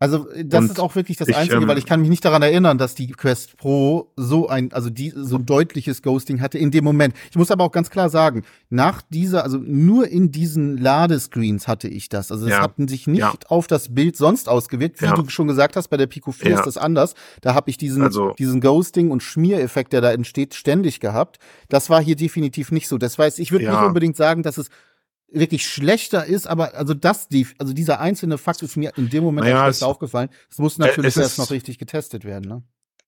Also das und ist auch wirklich das ich, Einzige, ähm, weil ich kann mich nicht daran erinnern, dass die Quest Pro so ein, also die so ein deutliches Ghosting hatte in dem Moment. Ich muss aber auch ganz klar sagen, nach dieser, also nur in diesen Ladescreens hatte ich das. Also es ja, hatten sich nicht ja. auf das Bild sonst ausgewirkt. Wie ja. du schon gesagt hast, bei der Pico 4 ist das anders. Da habe ich diesen, also, diesen Ghosting und Schmiereffekt, der da entsteht, ständig gehabt. Das war hier definitiv nicht so. Das heißt, ich würde nicht unbedingt sagen, dass es wirklich schlechter ist, aber also das, die, also dieser einzelne Fakt ist mir in dem Moment naja, es, aufgefallen. Es muss natürlich es erst noch richtig getestet werden, ne?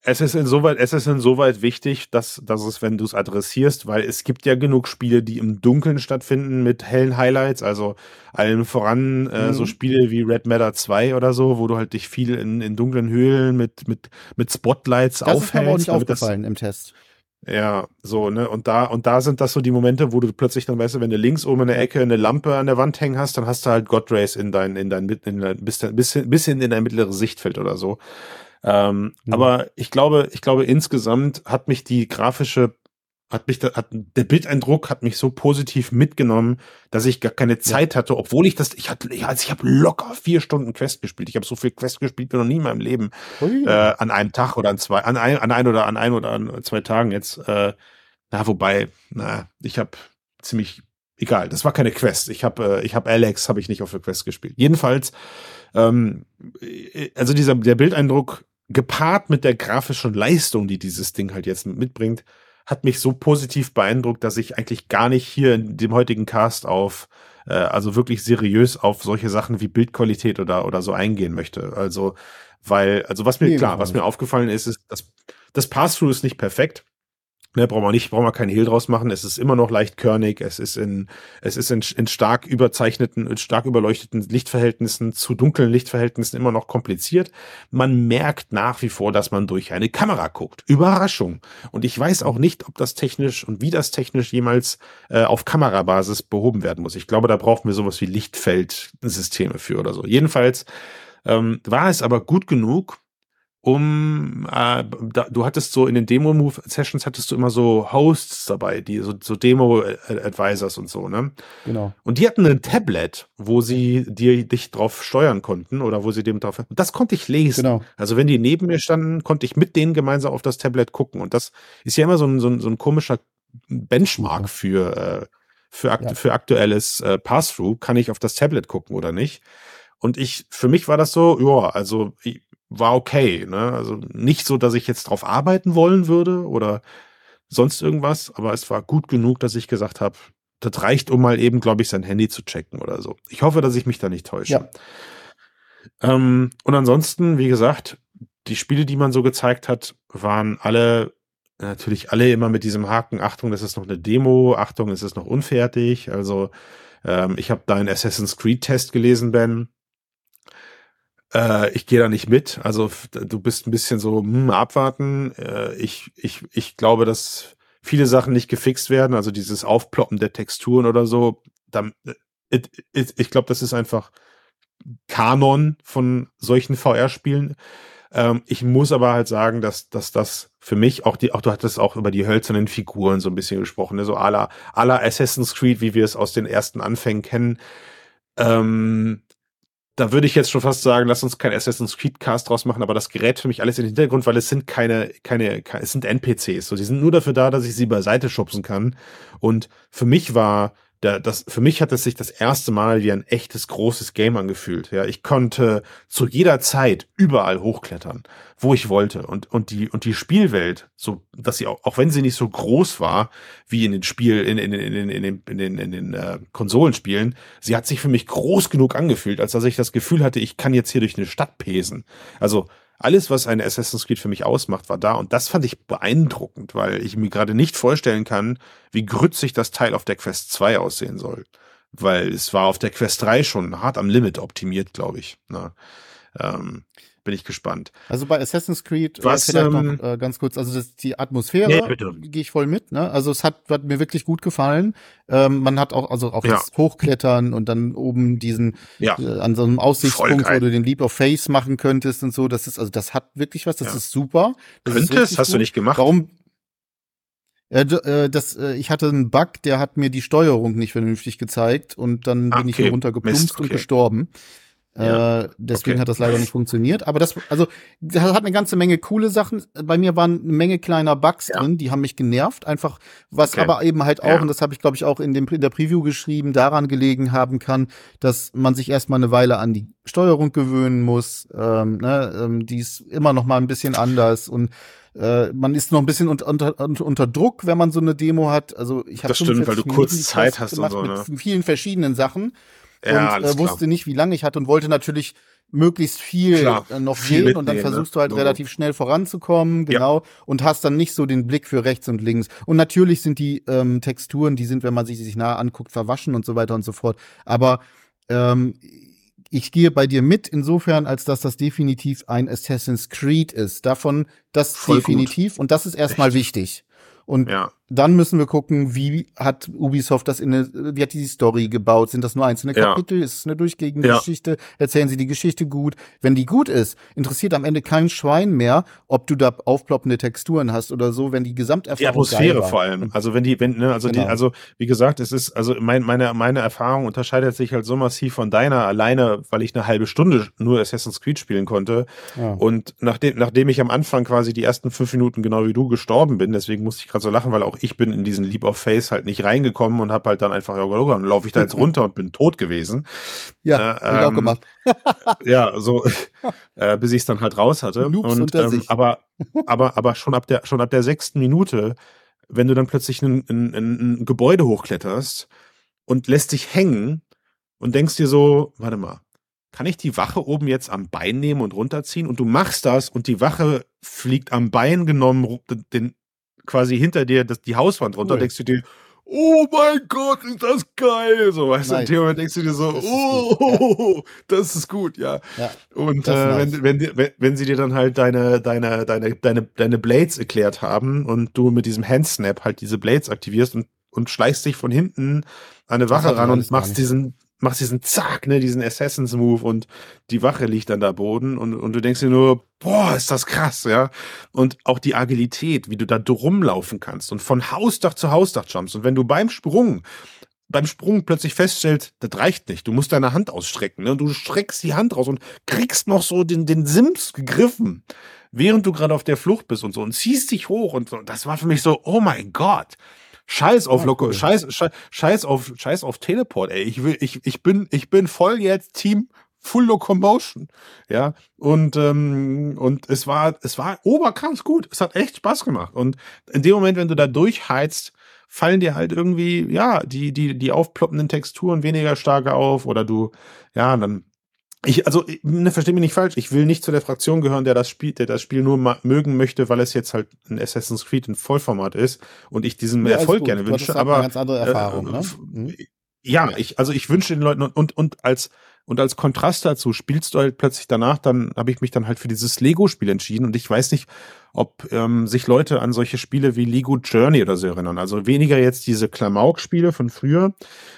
Es ist insoweit, es ist insoweit wichtig, dass, dass es, wenn du es adressierst, weil es gibt ja genug Spiele, die im Dunkeln stattfinden mit hellen Highlights, also allem voran äh, mhm. so Spiele wie Red Matter 2 oder so, wo du halt dich viel in, in dunklen Höhlen mit, mit, mit Spotlights das aufhältst. Das ist mir auch nicht aufgefallen das, im Test. Ja, so, ne? Und da, und da sind das so die Momente, wo du plötzlich dann weißt wenn du links oben in der Ecke eine Lampe an der Wand hängen hast, dann hast du halt God Race in dein, in dein, in dein bisschen, bisschen, bisschen in dein mittleres Sichtfeld oder so. Ähm, mhm. Aber ich glaube, ich glaube, insgesamt hat mich die grafische hat mich da, hat, der Bildeindruck hat mich so positiv mitgenommen, dass ich gar keine Zeit ja. hatte, obwohl ich das, ich hatte, ich, also ich habe locker vier Stunden Quest gespielt. Ich habe so viel Quest gespielt wie noch nie in meinem Leben. Äh, an einem Tag oder an zwei, an ein, an ein oder an ein oder an zwei Tagen jetzt. Äh, na, wobei, na, ich habe ziemlich, egal, das war keine Quest. Ich habe, äh, ich habe Alex, habe ich nicht auf der Quest gespielt. Jedenfalls, ähm, also dieser, der Bildeindruck gepaart mit der grafischen Leistung, die dieses Ding halt jetzt mitbringt, hat mich so positiv beeindruckt, dass ich eigentlich gar nicht hier in dem heutigen Cast auf, äh, also wirklich seriös auf solche Sachen wie Bildqualität oder, oder so eingehen möchte. Also, weil, also was mir, nee, klar, was mir aufgefallen ist, ist, dass das Pass-Through ist nicht perfekt. Ne, brauchen wir nicht, brauchen wir keinen Hehl draus machen. Es ist immer noch leicht körnig. Es ist in, es ist in, in stark überzeichneten, in stark überleuchteten Lichtverhältnissen zu dunklen Lichtverhältnissen immer noch kompliziert. Man merkt nach wie vor, dass man durch eine Kamera guckt. Überraschung. Und ich weiß auch nicht, ob das technisch und wie das technisch jemals äh, auf Kamerabasis behoben werden muss. Ich glaube, da brauchen wir sowas wie Lichtfeldsysteme für oder so. Jedenfalls ähm, war es aber gut genug, um, äh, da, du hattest so in den Demo-Move-Sessions hattest du immer so Hosts dabei, die so, so Demo-Advisors und so, ne? Genau. Und die hatten ein Tablet, wo sie dir dich drauf steuern konnten oder wo sie dem drauf. Das konnte ich lesen. Genau. Also wenn die neben mir standen, konnte ich mit denen gemeinsam auf das Tablet gucken. Und das ist ja immer so ein, so ein, so ein komischer Benchmark für, äh, für, akt ja. für aktuelles äh, Pass-Through. Kann ich auf das Tablet gucken oder nicht? Und ich, für mich war das so, ja, also ich, war okay. Ne? Also nicht so, dass ich jetzt drauf arbeiten wollen würde oder sonst irgendwas, aber es war gut genug, dass ich gesagt habe, das reicht, um mal eben, glaube ich, sein Handy zu checken oder so. Ich hoffe, dass ich mich da nicht täusche. Ja. Ähm, und ansonsten, wie gesagt, die Spiele, die man so gezeigt hat, waren alle natürlich alle immer mit diesem Haken, Achtung, das ist noch eine Demo, Achtung, es ist noch unfertig. Also ähm, ich habe deinen Assassin's Creed Test gelesen, Ben. Äh, ich gehe da nicht mit. Also du bist ein bisschen so, hm, abwarten. Äh, ich, ich, ich glaube, dass viele Sachen nicht gefixt werden. Also dieses Aufploppen der Texturen oder so. Dann, it, äh, it, ich glaube, das ist einfach Kanon von solchen VR-Spielen. Ähm, ich muss aber halt sagen, dass, dass das für mich auch die, auch du hattest auch über die hölzernen Figuren so ein bisschen gesprochen, ne? so à la Assassin's Creed, wie wir es aus den ersten Anfängen kennen. Ähm, da würde ich jetzt schon fast sagen, lass uns kein Assassin's Creed Cast draus machen, aber das gerät für mich alles in den Hintergrund, weil es sind keine, keine, es sind NPCs. So, die sind nur dafür da, dass ich sie beiseite schubsen kann. Und für mich war da, das, für mich hat es sich das erste Mal wie ein echtes großes Game angefühlt. Ja, ich konnte zu jeder Zeit überall hochklettern, wo ich wollte. Und, und die, und die Spielwelt, so, dass sie auch, auch wenn sie nicht so groß war, wie in den Spiel, in, in, in, in, in den, in den, in den äh, Konsolenspielen, sie hat sich für mich groß genug angefühlt, als dass ich das Gefühl hatte, ich kann jetzt hier durch eine Stadt pesen. Also, alles, was ein Assassin's Creed für mich ausmacht, war da. Und das fand ich beeindruckend, weil ich mir gerade nicht vorstellen kann, wie grützig das Teil auf der Quest 2 aussehen soll. Weil es war auf der Quest 3 schon hart am Limit optimiert, glaube ich. Na, ähm, bin ich gespannt. Also bei Assassin's Creed, äh, Was, vielleicht ähm, noch äh, ganz kurz, also das, die Atmosphäre nee, gehe ich voll mit. Ne? Also es hat, hat mir wirklich gut gefallen. Ähm, man hat auch, also auch ja. das Hochklettern und dann oben diesen, ja. äh, an so einem Aussichtspunkt, wo du den Leap of Face machen könntest und so. Das ist, also das hat wirklich was, das ja. ist super. Das Könntest, hast gut. du nicht gemacht. Warum, äh, das, äh, ich hatte einen Bug, der hat mir die Steuerung nicht vernünftig gezeigt und dann bin okay. ich hier runtergeplumpst okay. und gestorben. Ja, äh, deswegen okay. hat das leider nicht funktioniert. Aber das, also, das hat eine ganze Menge coole Sachen. Bei mir waren eine Menge kleiner Bugs ja. drin, die haben mich genervt. Einfach, was okay. aber eben halt auch, ja. und das habe ich, glaube ich, auch in, dem, in der Preview geschrieben, daran gelegen haben kann, dass man sich erstmal eine Weile an die Steuerung gewöhnen muss. Ähm, ne, ähm, die ist immer noch mal ein bisschen anders und äh, man ist noch ein bisschen unter, unter, unter Druck, wenn man so eine Demo hat. Also ich habe das stimmt, weil du kurz Zeit hast und so, ne? mit vielen verschiedenen Sachen ja, und äh, wusste klar. nicht, wie lange ich hatte und wollte natürlich möglichst viel klar, äh, noch viel gehen und dann versuchst du halt no. relativ schnell voranzukommen, genau, ja. und hast dann nicht so den Blick für rechts und links. Und natürlich sind die ähm, Texturen, die sind, wenn man sich sich nah anguckt, verwaschen und so weiter und so fort. Aber ähm, ich gehe bei dir mit, insofern, als dass das definitiv ein Assassin's Creed ist. Davon das Voll definitiv. Gut. Und das ist erstmal Echt? wichtig. Und ja. Dann müssen wir gucken, wie hat Ubisoft das in eine, wie hat die Story gebaut? Sind das nur einzelne Kapitel? Ja. Ist es eine durchgehende ja. Geschichte? Erzählen sie die Geschichte gut? Wenn die gut ist, interessiert am Ende kein Schwein mehr, ob du da aufploppende Texturen hast oder so, wenn die Gesamterfahrung Die Atmosphäre vor allem. Also wenn die, wenn, ne, also genau. die, also wie gesagt, es ist, also mein, meine, meine Erfahrung unterscheidet sich halt so massiv von deiner alleine, weil ich eine halbe Stunde nur Assassin's Creed spielen konnte. Ja. Und nachdem, nachdem ich am Anfang quasi die ersten fünf Minuten genau wie du gestorben bin, deswegen musste ich gerade so lachen, weil auch ich bin in diesen Leap of Face halt nicht reingekommen und habe halt dann einfach, ja, dann laufe ich da jetzt runter und bin tot gewesen. Ja, äh, ähm, ich auch gemacht. ja, so äh, bis ich es dann halt raus hatte. Loops und ähm, aber, aber, aber schon ab der schon ab der sechsten Minute, wenn du dann plötzlich ein, ein, ein Gebäude hochkletterst und lässt dich hängen und denkst dir so, warte mal, kann ich die Wache oben jetzt am Bein nehmen und runterziehen? Und du machst das und die Wache fliegt am Bein genommen den quasi hinter dir das, die Hauswand runter, cool. denkst du dir, oh mein Gott, ist das geil. So, weißt du, in dem Moment denkst du dir so, das oh, ja. das ist gut, ja. ja und äh, wenn, wenn, wenn, wenn sie dir dann halt deine, deine, deine, deine, deine Blades erklärt haben und du mit diesem Handsnap halt diese Blades aktivierst und, und schleichst dich von hinten an eine Wache ran und machst diesen, machst diesen Zack, ne, diesen Assassin's Move und die Wache liegt dann da Boden und, und du denkst dir nur, boah, ist das krass, ja. Und auch die Agilität, wie du da rumlaufen kannst und von Hausdach zu Hausdach jumpst. Und wenn du beim Sprung, beim Sprung plötzlich feststellst, das reicht nicht, du musst deine Hand ausstrecken, ne, und du streckst die Hand raus und kriegst noch so den, den Sims gegriffen, während du gerade auf der Flucht bist und so und ziehst dich hoch und so. Das war für mich so, oh mein Gott. Scheiß auf Loco, cool. scheiß, scheiß, scheiß auf, scheiß auf Teleport, ey. Ich will, ich, ich bin, ich bin voll jetzt Team Full Locomotion, ja. Und ähm, und es war, es war oberkrass gut. Es hat echt Spaß gemacht. Und in dem Moment, wenn du da durchheizt, fallen dir halt irgendwie ja die die die aufploppenden Texturen weniger stark auf oder du ja dann ich, also, ne, versteh mich nicht falsch. Ich will nicht zu der Fraktion gehören, der das Spiel, der das Spiel nur mögen möchte, weil es jetzt halt ein Assassin's Creed in Vollformat ist und ich diesen ja, Erfolg gerne wünsche. Halt aber ganz andere Erfahrung, äh, ne? Mhm. Ja, ich, also ich wünsche den Leuten und, und als und als Kontrast dazu spielst du halt plötzlich danach, dann habe ich mich dann halt für dieses Lego-Spiel entschieden und ich weiß nicht, ob ähm, sich Leute an solche Spiele wie Lego Journey oder so erinnern. Also weniger jetzt diese Klamauk-Spiele von früher,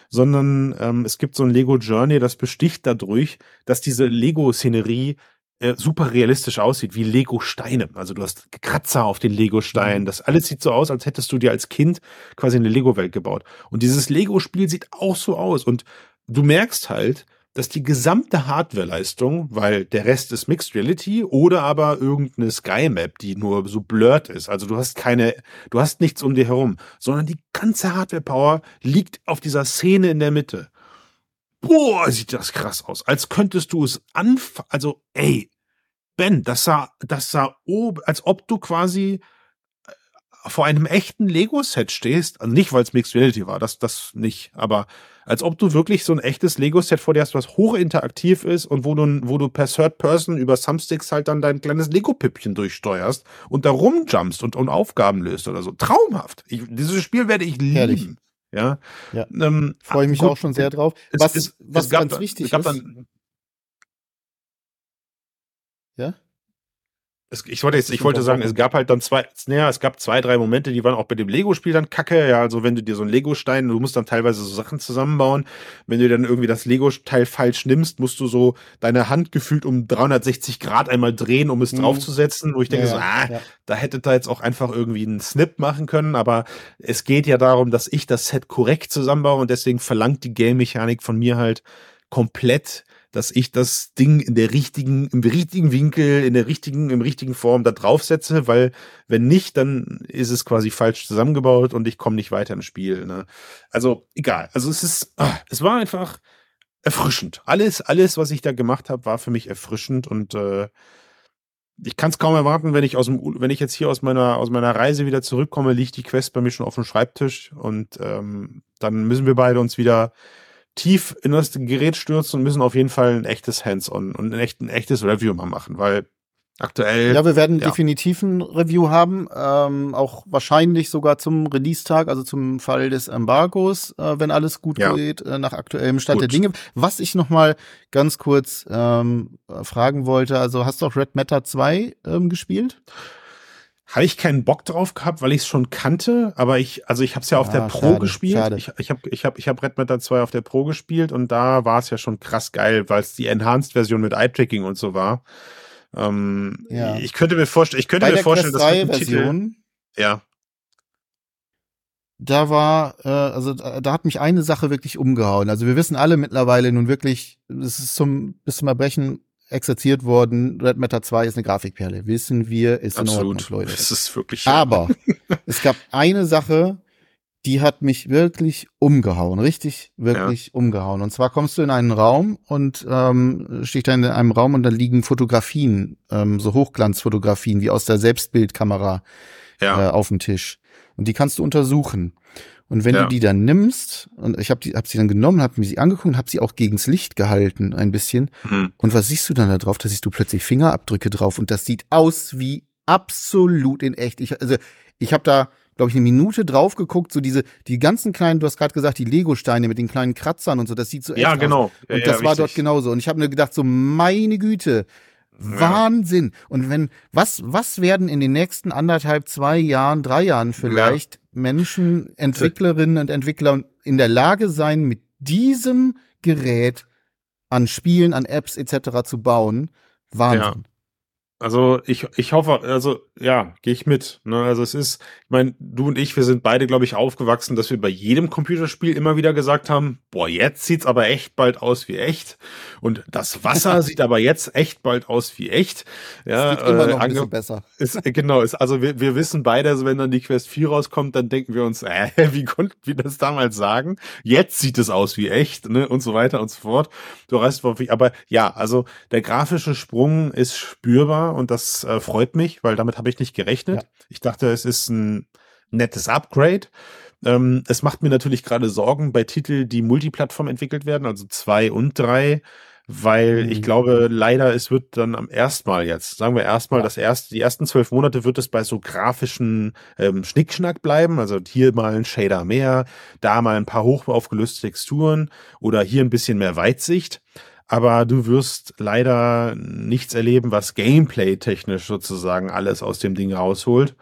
sondern ähm, es gibt so ein Lego Journey, das besticht dadurch, dass diese Lego-Szenerie äh, super realistisch aussieht, wie Lego-Steine. Also du hast Kratzer auf den Lego-Steinen. Das alles sieht so aus, als hättest du dir als Kind quasi eine Lego-Welt gebaut. Und dieses Lego-Spiel sieht auch so aus. Und du merkst halt, dass die gesamte Hardwareleistung, weil der Rest ist Mixed Reality oder aber irgendeine Sky Map, die nur so blurred ist. Also du hast keine, du hast nichts um dir herum, sondern die ganze Hardware Power liegt auf dieser Szene in der Mitte. Boah, sieht das krass aus. Als könntest du es anfangen. Also, ey, Ben, das sah, das sah, ob, als ob du quasi vor einem echten Lego-Set stehst. Also nicht, weil es Mixed Reality war, das, das nicht, aber als ob du wirklich so ein echtes Lego-Set vor dir hast, was hochinteraktiv ist und wo du, wo du per Third Person über Thumbsticks halt dann dein kleines Lego-Püppchen durchsteuerst und da rumjumpst und, und Aufgaben löst oder so. Traumhaft. Ich, dieses Spiel werde ich lieben. Herrlich. Ja. ja. Ähm, Freue ich mich gut, auch schon sehr drauf. Was, es, es, was es gab, ganz wichtig es gab ist. Dann, ja? Es, ich wollte jetzt, ich wollte sagen, es gab halt dann zwei, naja, es gab zwei, drei Momente, die waren auch bei dem Lego-Spiel dann kacke. Ja, also wenn du dir so einen Lego-Stein, du musst dann teilweise so Sachen zusammenbauen. Wenn du dann irgendwie das Lego-Teil falsch nimmst, musst du so deine Hand gefühlt um 360 Grad einmal drehen, um es mhm. draufzusetzen. Wo ich denke ja, so, ah, ja. da hätte da jetzt auch einfach irgendwie einen Snip machen können. Aber es geht ja darum, dass ich das Set korrekt zusammenbaue und deswegen verlangt die Game-Mechanik von mir halt komplett dass ich das Ding in der richtigen, im richtigen Winkel, in der richtigen, im richtigen Form da draufsetze, weil wenn nicht, dann ist es quasi falsch zusammengebaut und ich komme nicht weiter im Spiel. Ne? Also egal. Also es ist, ach, es war einfach erfrischend. Alles, alles, was ich da gemacht habe, war für mich erfrischend und äh, ich kann es kaum erwarten, wenn ich aus dem, wenn ich jetzt hier aus meiner aus meiner Reise wieder zurückkomme, liegt die Quest bei mir schon auf dem Schreibtisch und ähm, dann müssen wir beide uns wieder tief in das Gerät stürzen und müssen auf jeden Fall ein echtes Hands-on und ein, echt, ein echtes Review mal machen, weil aktuell. Ja, wir werden ja. definitiv ein Review haben, ähm, auch wahrscheinlich sogar zum Release-Tag, also zum Fall des Embargos, äh, wenn alles gut ja. geht, äh, nach aktuellem Stand gut. der Dinge. Was ich noch mal ganz kurz ähm, fragen wollte, also hast du auch Red Matter 2 ähm, gespielt? Habe ich keinen Bock drauf gehabt, weil ich es schon kannte, aber ich, also ich habe es ja auf ah, der Pro schade, gespielt. Schade. Ich, ich habe ich hab, ich hab Red Matter 2 auf der Pro gespielt und da war es ja schon krass geil, weil es die Enhanced-Version mit Eye-Tracking und so war. Ähm, ja. Ich könnte mir vorstellen, ich könnte Bei mir vorstellen, dass Version, Titel, ja. Da war, äh, also da, da hat mich eine Sache wirklich umgehauen. Also wir wissen alle mittlerweile nun wirklich, es ist zum bis zum Erbrechen exerziert worden, Red Matter 2 ist eine Grafikperle. Wissen wir, ist Absolut. in Ordnung, Leute. Es ist wirklich schön. Aber es gab eine Sache, die hat mich wirklich umgehauen, richtig, wirklich ja. umgehauen. Und zwar kommst du in einen Raum und ähm, stehst da in einem Raum und da liegen Fotografien, ähm, so Hochglanzfotografien wie aus der Selbstbildkamera ja. äh, auf dem Tisch. Und die kannst du untersuchen. Und wenn ja. du die dann nimmst, und ich habe die, hab sie dann genommen, habe mir sie angeguckt, habe sie auch gegens Licht gehalten ein bisschen. Mhm. Und was siehst du dann da drauf? Da siehst du plötzlich Fingerabdrücke drauf und das sieht aus wie absolut in echt. Ich, also ich habe da glaube ich, eine Minute drauf geguckt, so diese, die ganzen kleinen, du hast gerade gesagt, die Lego-Steine mit den kleinen Kratzern und so, das sieht so echt ja, genau. aus. Und ja, das ja, war dort genauso. Und ich habe mir gedacht, so meine Güte, Wahnsinn. Und wenn, was, was werden in den nächsten anderthalb, zwei Jahren, drei Jahren vielleicht ja. Menschen, Entwicklerinnen und Entwickler in der Lage sein, mit diesem Gerät an Spielen, an Apps etc. zu bauen? Wahnsinn. Ja. Also ich, ich hoffe, also ja, gehe ich mit. Ne? Also es ist, ich meine, du und ich, wir sind beide, glaube ich, aufgewachsen, dass wir bei jedem Computerspiel immer wieder gesagt haben, boah, jetzt sieht's aber echt bald aus wie echt. Und das Wasser sieht aber jetzt echt bald aus wie echt. Ja, es immer noch ein bisschen besser. Ist, genau, ist, also wir, wir wissen beide, also wenn dann die Quest 4 rauskommt, dann denken wir uns, äh, wie konnten wir das damals sagen? Jetzt sieht es aus wie echt, ne? Und so weiter und so fort. Du weißt, aber ja, also der grafische Sprung ist spürbar und das äh, freut mich, weil damit habe ich nicht gerechnet. Ja. Ich dachte, es ist ein nettes Upgrade. Ähm, es macht mir natürlich gerade Sorgen bei Titeln, die Multiplattform entwickelt werden, also zwei und drei, weil mhm. ich glaube, leider, es wird dann am erstmal jetzt, sagen wir erstmal, ja. das erste, die ersten zwölf Monate wird es bei so grafischen ähm, Schnickschnack bleiben, also hier mal ein Shader mehr, da mal ein paar hoch aufgelöste Texturen oder hier ein bisschen mehr Weitsicht aber du wirst leider nichts erleben, was Gameplay-technisch sozusagen alles aus dem Ding rausholt.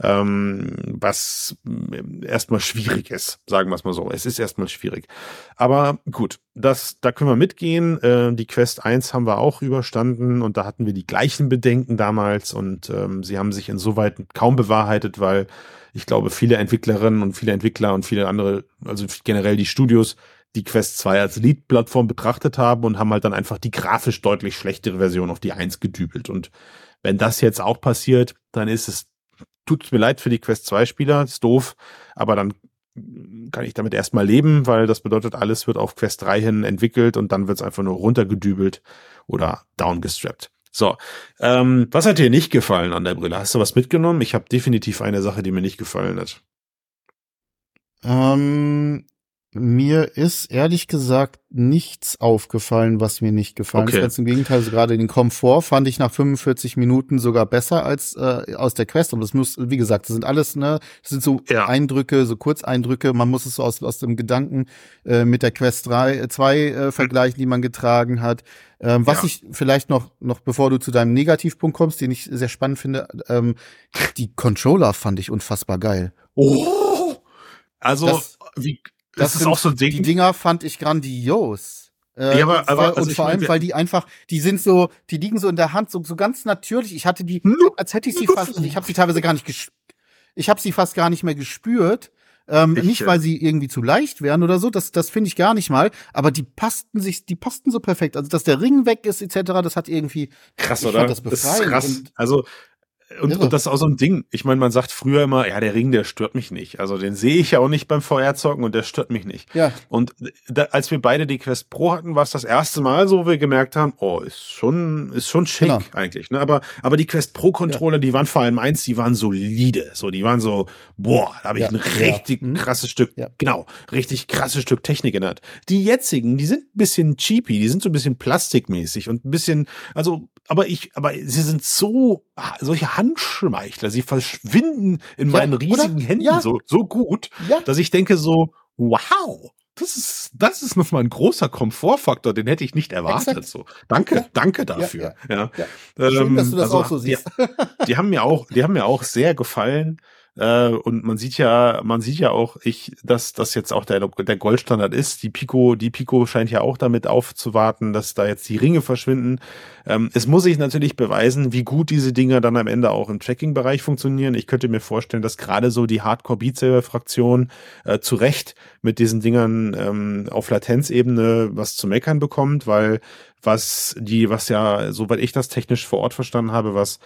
Ähm, was äh, erstmal schwierig ist, sagen wir es mal so. Es ist erstmal schwierig. Aber gut, das, da können wir mitgehen. Äh, die Quest 1 haben wir auch überstanden und da hatten wir die gleichen Bedenken damals und ähm, sie haben sich insoweit kaum bewahrheitet, weil ich glaube, viele Entwicklerinnen und viele Entwickler und viele andere, also generell die Studios, die Quest 2 als Lead-Plattform betrachtet haben und haben halt dann einfach die grafisch deutlich schlechtere Version auf die 1 gedübelt. Und wenn das jetzt auch passiert, dann ist es, tut mir leid für die Quest 2 Spieler, ist doof, aber dann kann ich damit erstmal leben, weil das bedeutet, alles wird auf Quest 3 hin entwickelt und dann wird es einfach nur runtergedübelt oder downgestrappt. So, ähm, was hat dir nicht gefallen an der Brille? Hast du was mitgenommen? Ich habe definitiv eine Sache, die mir nicht gefallen hat. Ähm, mir ist ehrlich gesagt nichts aufgefallen, was mir nicht gefallen okay. ist. Ganz im Gegenteil, also gerade den Komfort fand ich nach 45 Minuten sogar besser als äh, aus der Quest. Und das muss, wie gesagt, das sind alles, ne, das sind so ja. Eindrücke, so Kurzeindrücke. Man muss es so aus, aus dem Gedanken äh, mit der Quest 3, 2 äh, äh, vergleichen, die man getragen hat. Ähm, was ja. ich vielleicht noch, noch bevor du zu deinem Negativpunkt kommst, den ich sehr spannend finde, ähm, die Controller fand ich unfassbar geil. Oh! Also, das, wie, das, das ist auch so ein Ding. Die Dinger fand ich grandios. Äh, ja, aber, aber also und vor allem, weil die einfach, die sind so, die liegen so in der Hand, so, so ganz natürlich. Ich hatte die, als hätte ich sie fast, ich habe sie teilweise gar nicht gespürt. Ich habe sie fast gar nicht mehr gespürt. Ähm, ich, nicht, weil sie irgendwie zu leicht wären oder so, das, das finde ich gar nicht mal, aber die passten sich, die passten so perfekt. Also, dass der Ring weg ist, etc., das hat irgendwie. Krass, oder? Das, das ist krass. Also, und, und das ist auch so ein Ding. Ich meine, man sagt früher immer, ja, der Ring, der stört mich nicht. Also den sehe ich ja auch nicht beim VR-Zocken und der stört mich nicht. Ja. Und da, als wir beide die Quest Pro hatten, war es das erste Mal so, wo wir gemerkt haben, oh, ist schon, ist schon schick genau. eigentlich. Ne? Aber, aber die Quest Pro Controller, ja. die waren vor allem eins, die waren solide. So, die waren so, boah, da habe ich ja. ein richtig ja. Mhm. krasses Stück, genau, richtig krasses Stück Technik genannt. Die jetzigen, die sind ein bisschen cheapy, die sind so ein bisschen plastikmäßig und ein bisschen, also aber ich, aber sie sind so, solche Handschmeichler, sie verschwinden in ja, meinen riesigen oder? Händen ja. so, so gut, ja. dass ich denke so, wow, das ist, das ist nochmal ein großer Komfortfaktor, den hätte ich nicht erwartet. Exakt. So, danke, danke dafür. Ja, Schön, dass du das also, auch so siehst. Die, die haben mir auch, die haben mir auch sehr gefallen. Äh, und man sieht ja, man sieht ja auch, ich, dass das jetzt auch der, der Goldstandard ist. Die Pico, die Pico scheint ja auch damit aufzuwarten, dass da jetzt die Ringe verschwinden. Ähm, es muss sich natürlich beweisen, wie gut diese Dinger dann am Ende auch im Tracking-Bereich funktionieren. Ich könnte mir vorstellen, dass gerade so die Hardcore Beat Saber Fraktion äh, zu Recht mit diesen Dingern ähm, auf Latenzebene was zu meckern bekommt, weil was die, was ja, soweit ich das technisch vor Ort verstanden habe, was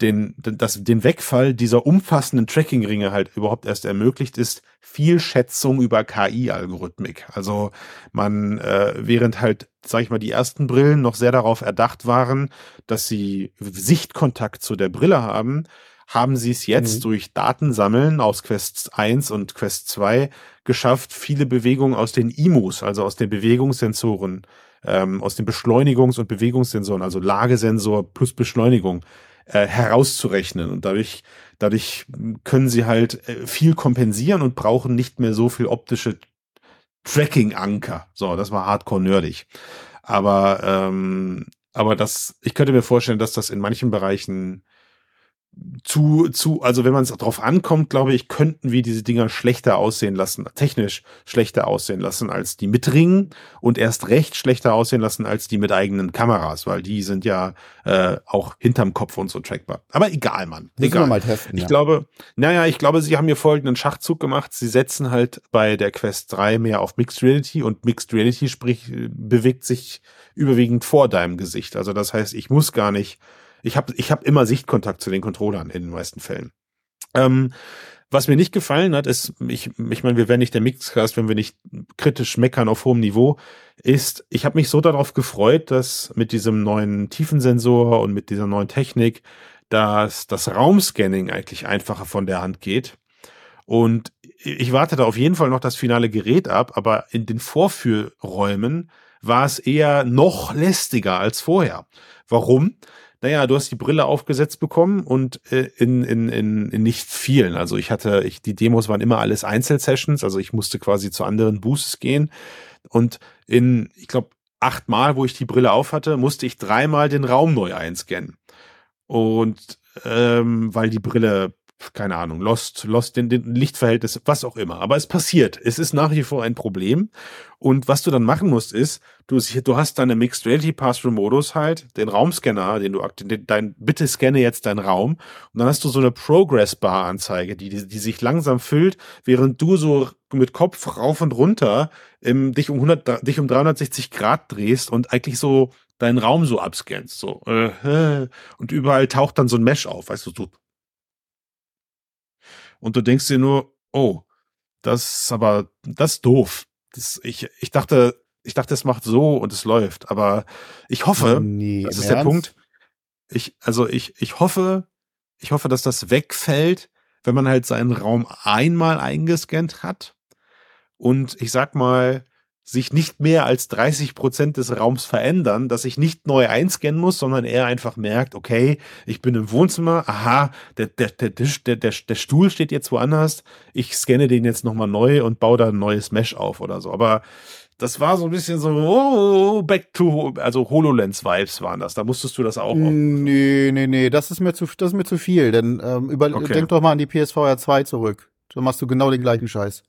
den, das, den Wegfall dieser umfassenden Tracking-Ringe halt überhaupt erst ermöglicht ist, viel Schätzung über KI-Algorithmik. Also man, äh, während halt, sag ich mal, die ersten Brillen noch sehr darauf erdacht waren, dass sie Sichtkontakt zu der Brille haben, haben sie es jetzt mhm. durch Datensammeln aus Quest 1 und Quest 2 geschafft, viele Bewegungen aus den IMUs, also aus den Bewegungssensoren, ähm, aus den Beschleunigungs- und Bewegungssensoren, also Lagesensor plus Beschleunigung, äh, herauszurechnen. Und dadurch, dadurch können sie halt äh, viel kompensieren und brauchen nicht mehr so viel optische Tracking-Anker. So, das war hardcore nerdig. Aber, ähm, aber das, ich könnte mir vorstellen, dass das in manchen Bereichen zu, zu, also wenn man es drauf ankommt, glaube ich, könnten wir diese Dinger schlechter aussehen lassen, technisch schlechter aussehen lassen als die mit Ringen und erst recht schlechter aussehen lassen als die mit eigenen Kameras, weil die sind ja äh, auch hinterm Kopf und so trackbar. Aber egal, Mann. Müssen egal. Mal testen, ich ja. glaube, naja, ich glaube, sie haben hier folgenden Schachzug gemacht. Sie setzen halt bei der Quest 3 mehr auf Mixed Reality und Mixed Reality sprich, bewegt sich überwiegend vor deinem Gesicht. Also das heißt, ich muss gar nicht ich habe ich hab immer Sichtkontakt zu den Controllern in den meisten Fällen. Ähm, was mir nicht gefallen hat, ist, ich, ich meine, wir wären nicht der Mixcast, wenn wir nicht kritisch meckern auf hohem Niveau, ist, ich habe mich so darauf gefreut, dass mit diesem neuen Tiefensensor und mit dieser neuen Technik, dass das Raumscanning eigentlich einfacher von der Hand geht. Und ich warte da auf jeden Fall noch das finale Gerät ab, aber in den Vorführräumen war es eher noch lästiger als vorher. Warum? Naja, du hast die Brille aufgesetzt bekommen und äh, in, in, in, in nicht vielen. Also ich hatte, ich, die Demos waren immer alles Einzelsessions, also ich musste quasi zu anderen Boosts gehen. Und in, ich glaube, achtmal, wo ich die Brille auf hatte, musste ich dreimal den Raum neu einscannen. Und ähm, weil die Brille keine Ahnung, Lost, Lost, den, den Lichtverhältnis, was auch immer. Aber es passiert. Es ist nach wie vor ein Problem. Und was du dann machen musst, ist, du, du hast deine Mixed Reality Pass-Through Modus halt, den Raumscanner, den du, den, dein, bitte scanne jetzt deinen Raum. Und dann hast du so eine Progress Bar Anzeige, die, die, die sich langsam füllt, während du so mit Kopf rauf und runter im, dich um 100, dich um 360 Grad drehst und eigentlich so deinen Raum so abscannst, so, äh, und überall taucht dann so ein Mesh auf, weißt du, so und du denkst dir nur, oh, das ist aber, das ist doof. Das, ich, ich dachte, ich dachte, es macht so und es läuft, aber ich hoffe, nee, das ist Ernst? der Punkt. Ich, also ich, ich hoffe, ich hoffe, dass das wegfällt, wenn man halt seinen Raum einmal eingescannt hat und ich sag mal, sich nicht mehr als 30 Prozent des Raums verändern, dass ich nicht neu einscannen muss, sondern er einfach merkt, okay, ich bin im Wohnzimmer, aha, der, der, der, der, der, der Stuhl steht jetzt woanders, ich scanne den jetzt nochmal neu und baue da ein neues Mesh auf oder so. Aber das war so ein bisschen so, oh, back to, also HoloLens-Vibes waren das. Da musstest du das auch. Nee, nee, nee, das ist mir zu, das ist mir zu viel, denn ähm, über, okay. denk doch mal an die PSVR 2 zurück. Da machst du genau den gleichen Scheiß.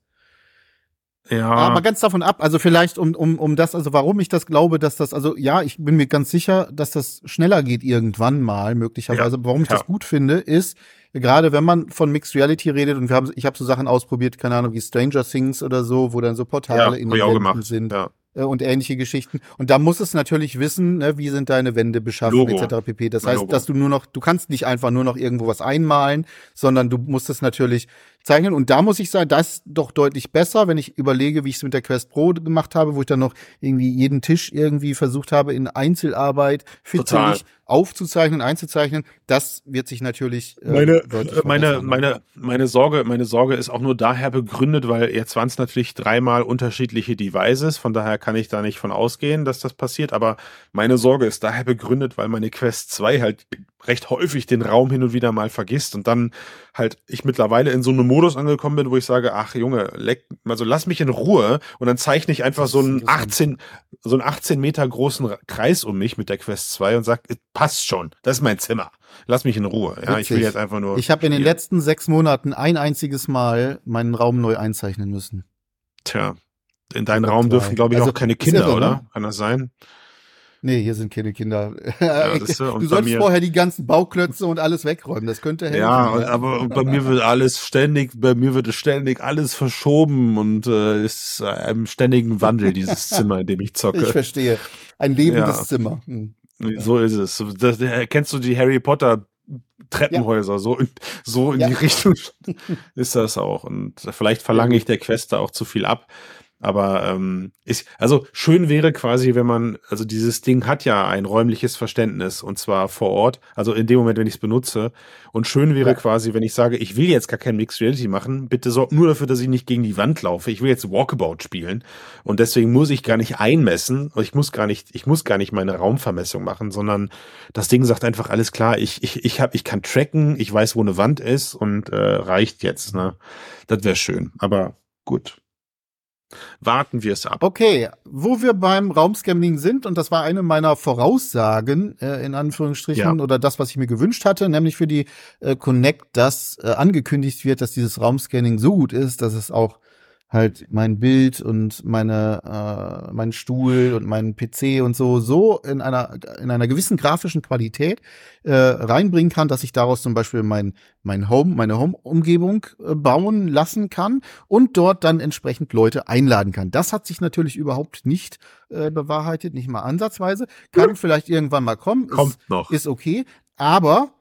Ja. Aber ganz davon ab, also vielleicht um, um, um das, also warum ich das glaube, dass das, also ja, ich bin mir ganz sicher, dass das schneller geht irgendwann mal, möglicherweise. Ja. Warum ich ja. das gut finde, ist, gerade wenn man von Mixed Reality redet und wir haben, ich habe so Sachen ausprobiert, keine Ahnung, wie Stranger Things oder so, wo dann so Portale ja, in den Wänden sind. Ja. Äh, und ähnliche Geschichten. Und da muss es natürlich wissen, ne, wie sind deine Wände beschaffen, Logo. etc. pp. Das heißt, dass du nur noch, du kannst nicht einfach nur noch irgendwo was einmalen, sondern du musst es natürlich zeichnen. Und da muss ich sagen, das ist doch deutlich besser, wenn ich überlege, wie ich es mit der Quest Pro gemacht habe, wo ich dann noch irgendwie jeden Tisch irgendwie versucht habe, in Einzelarbeit fitzelig aufzuzeichnen, einzuzeichnen. Das wird sich natürlich äh, meine äh, meine meine meine Sorge meine Sorge ist auch nur daher begründet, weil jetzt waren es natürlich dreimal unterschiedliche Devices. Von daher kann ich da nicht von ausgehen, dass das passiert. Aber meine Sorge ist daher begründet, weil meine Quest 2 halt recht häufig den Raum hin und wieder mal vergisst und dann halt ich mittlerweile in so einem Modus angekommen bin, wo ich sage, ach Junge, leck, also lass mich in Ruhe und dann zeichne ich einfach so einen 18, so einen 18 Meter großen Kreis um mich mit der Quest 2 und sag, passt schon, das ist mein Zimmer. Lass mich in Ruhe. Ja, Witzig. ich will jetzt einfach nur. Ich habe in den letzten sechs Monaten ein einziges Mal meinen Raum neu einzeichnen müssen. Tja, in deinen Raum dürfen, glaube ich, also, auch keine Kinder, irre, oder? Ne? Kann das sein? Nee, hier sind keine Kinder. Ja, du solltest vorher die ganzen Bauklötze und alles wegräumen. Das könnte helfen. Ja, ja. aber bei mir wird alles ständig, bei mir wird es ständig alles verschoben und äh, ist einem ständigen Wandel dieses Zimmer, in dem ich zocke. Ich verstehe. Ein lebendes ja. Zimmer. Hm. So ist es. Das, kennst du die Harry Potter Treppenhäuser, ja. so in, so in ja. die Richtung ist das auch. Und vielleicht verlange ich der Quest da auch zu viel ab. Aber ähm, ist, also schön wäre quasi, wenn man, also dieses Ding hat ja ein räumliches Verständnis und zwar vor Ort, also in dem Moment, wenn ich es benutze. Und schön wäre ja. quasi, wenn ich sage, ich will jetzt gar kein Mixed Reality machen, bitte sorgt nur dafür, dass ich nicht gegen die Wand laufe. Ich will jetzt Walkabout spielen und deswegen muss ich gar nicht einmessen, ich muss gar nicht, ich muss gar nicht meine Raumvermessung machen, sondern das Ding sagt einfach alles klar. Ich ich ich habe, ich kann tracken, ich weiß, wo eine Wand ist und äh, reicht jetzt. Ne, das wäre schön. Aber gut. Warten wir es ab. Okay, wo wir beim Raumscamming sind, und das war eine meiner Voraussagen, äh, in Anführungsstrichen, ja. oder das, was ich mir gewünscht hatte, nämlich für die äh, Connect, dass äh, angekündigt wird, dass dieses Raumscanning so gut ist, dass es auch halt mein Bild und meine äh, mein Stuhl und mein PC und so so in einer in einer gewissen grafischen Qualität äh, reinbringen kann, dass ich daraus zum Beispiel mein mein Home meine Home Umgebung äh, bauen lassen kann und dort dann entsprechend Leute einladen kann. Das hat sich natürlich überhaupt nicht äh, bewahrheitet, nicht mal ansatzweise. Kann vielleicht irgendwann mal kommen. Kommt ist, noch. Ist okay. Aber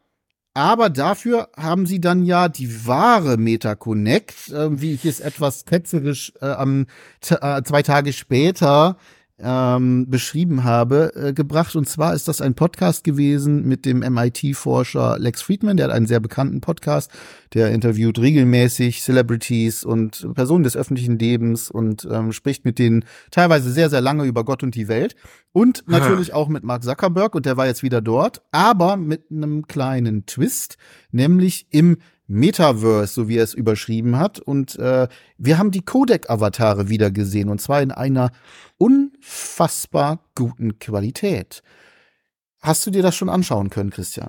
aber dafür haben sie dann ja die wahre MetaConnect, äh, wie ich es etwas ketzerisch äh, am äh, zwei Tage später ähm, beschrieben habe, äh, gebracht. Und zwar ist das ein Podcast gewesen mit dem MIT-Forscher Lex Friedman, der hat einen sehr bekannten Podcast, der interviewt regelmäßig Celebrities und Personen des öffentlichen Lebens und ähm, spricht mit denen teilweise sehr, sehr lange über Gott und die Welt. Und natürlich auch mit Mark Zuckerberg und der war jetzt wieder dort, aber mit einem kleinen Twist, nämlich im Metaverse, so wie er es überschrieben hat. Und äh, wir haben die Codec-Avatare wieder gesehen, und zwar in einer unfassbar guten Qualität. Hast du dir das schon anschauen können, Christian?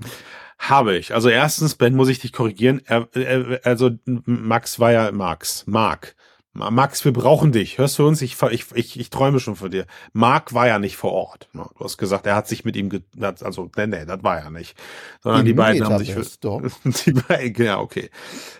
Habe ich. Also erstens, Ben, muss ich dich korrigieren. Er, er, also Max war ja Max. Mark. Max, wir brauchen dich. Hörst du uns? Ich, ich, ich, ich träume schon von dir. Mark war ja nicht vor Ort. Du hast gesagt, er hat sich mit ihm, also, nee, nee, das war ja nicht. Sondern Im die beiden haben sich doch. die beiden, ja, okay.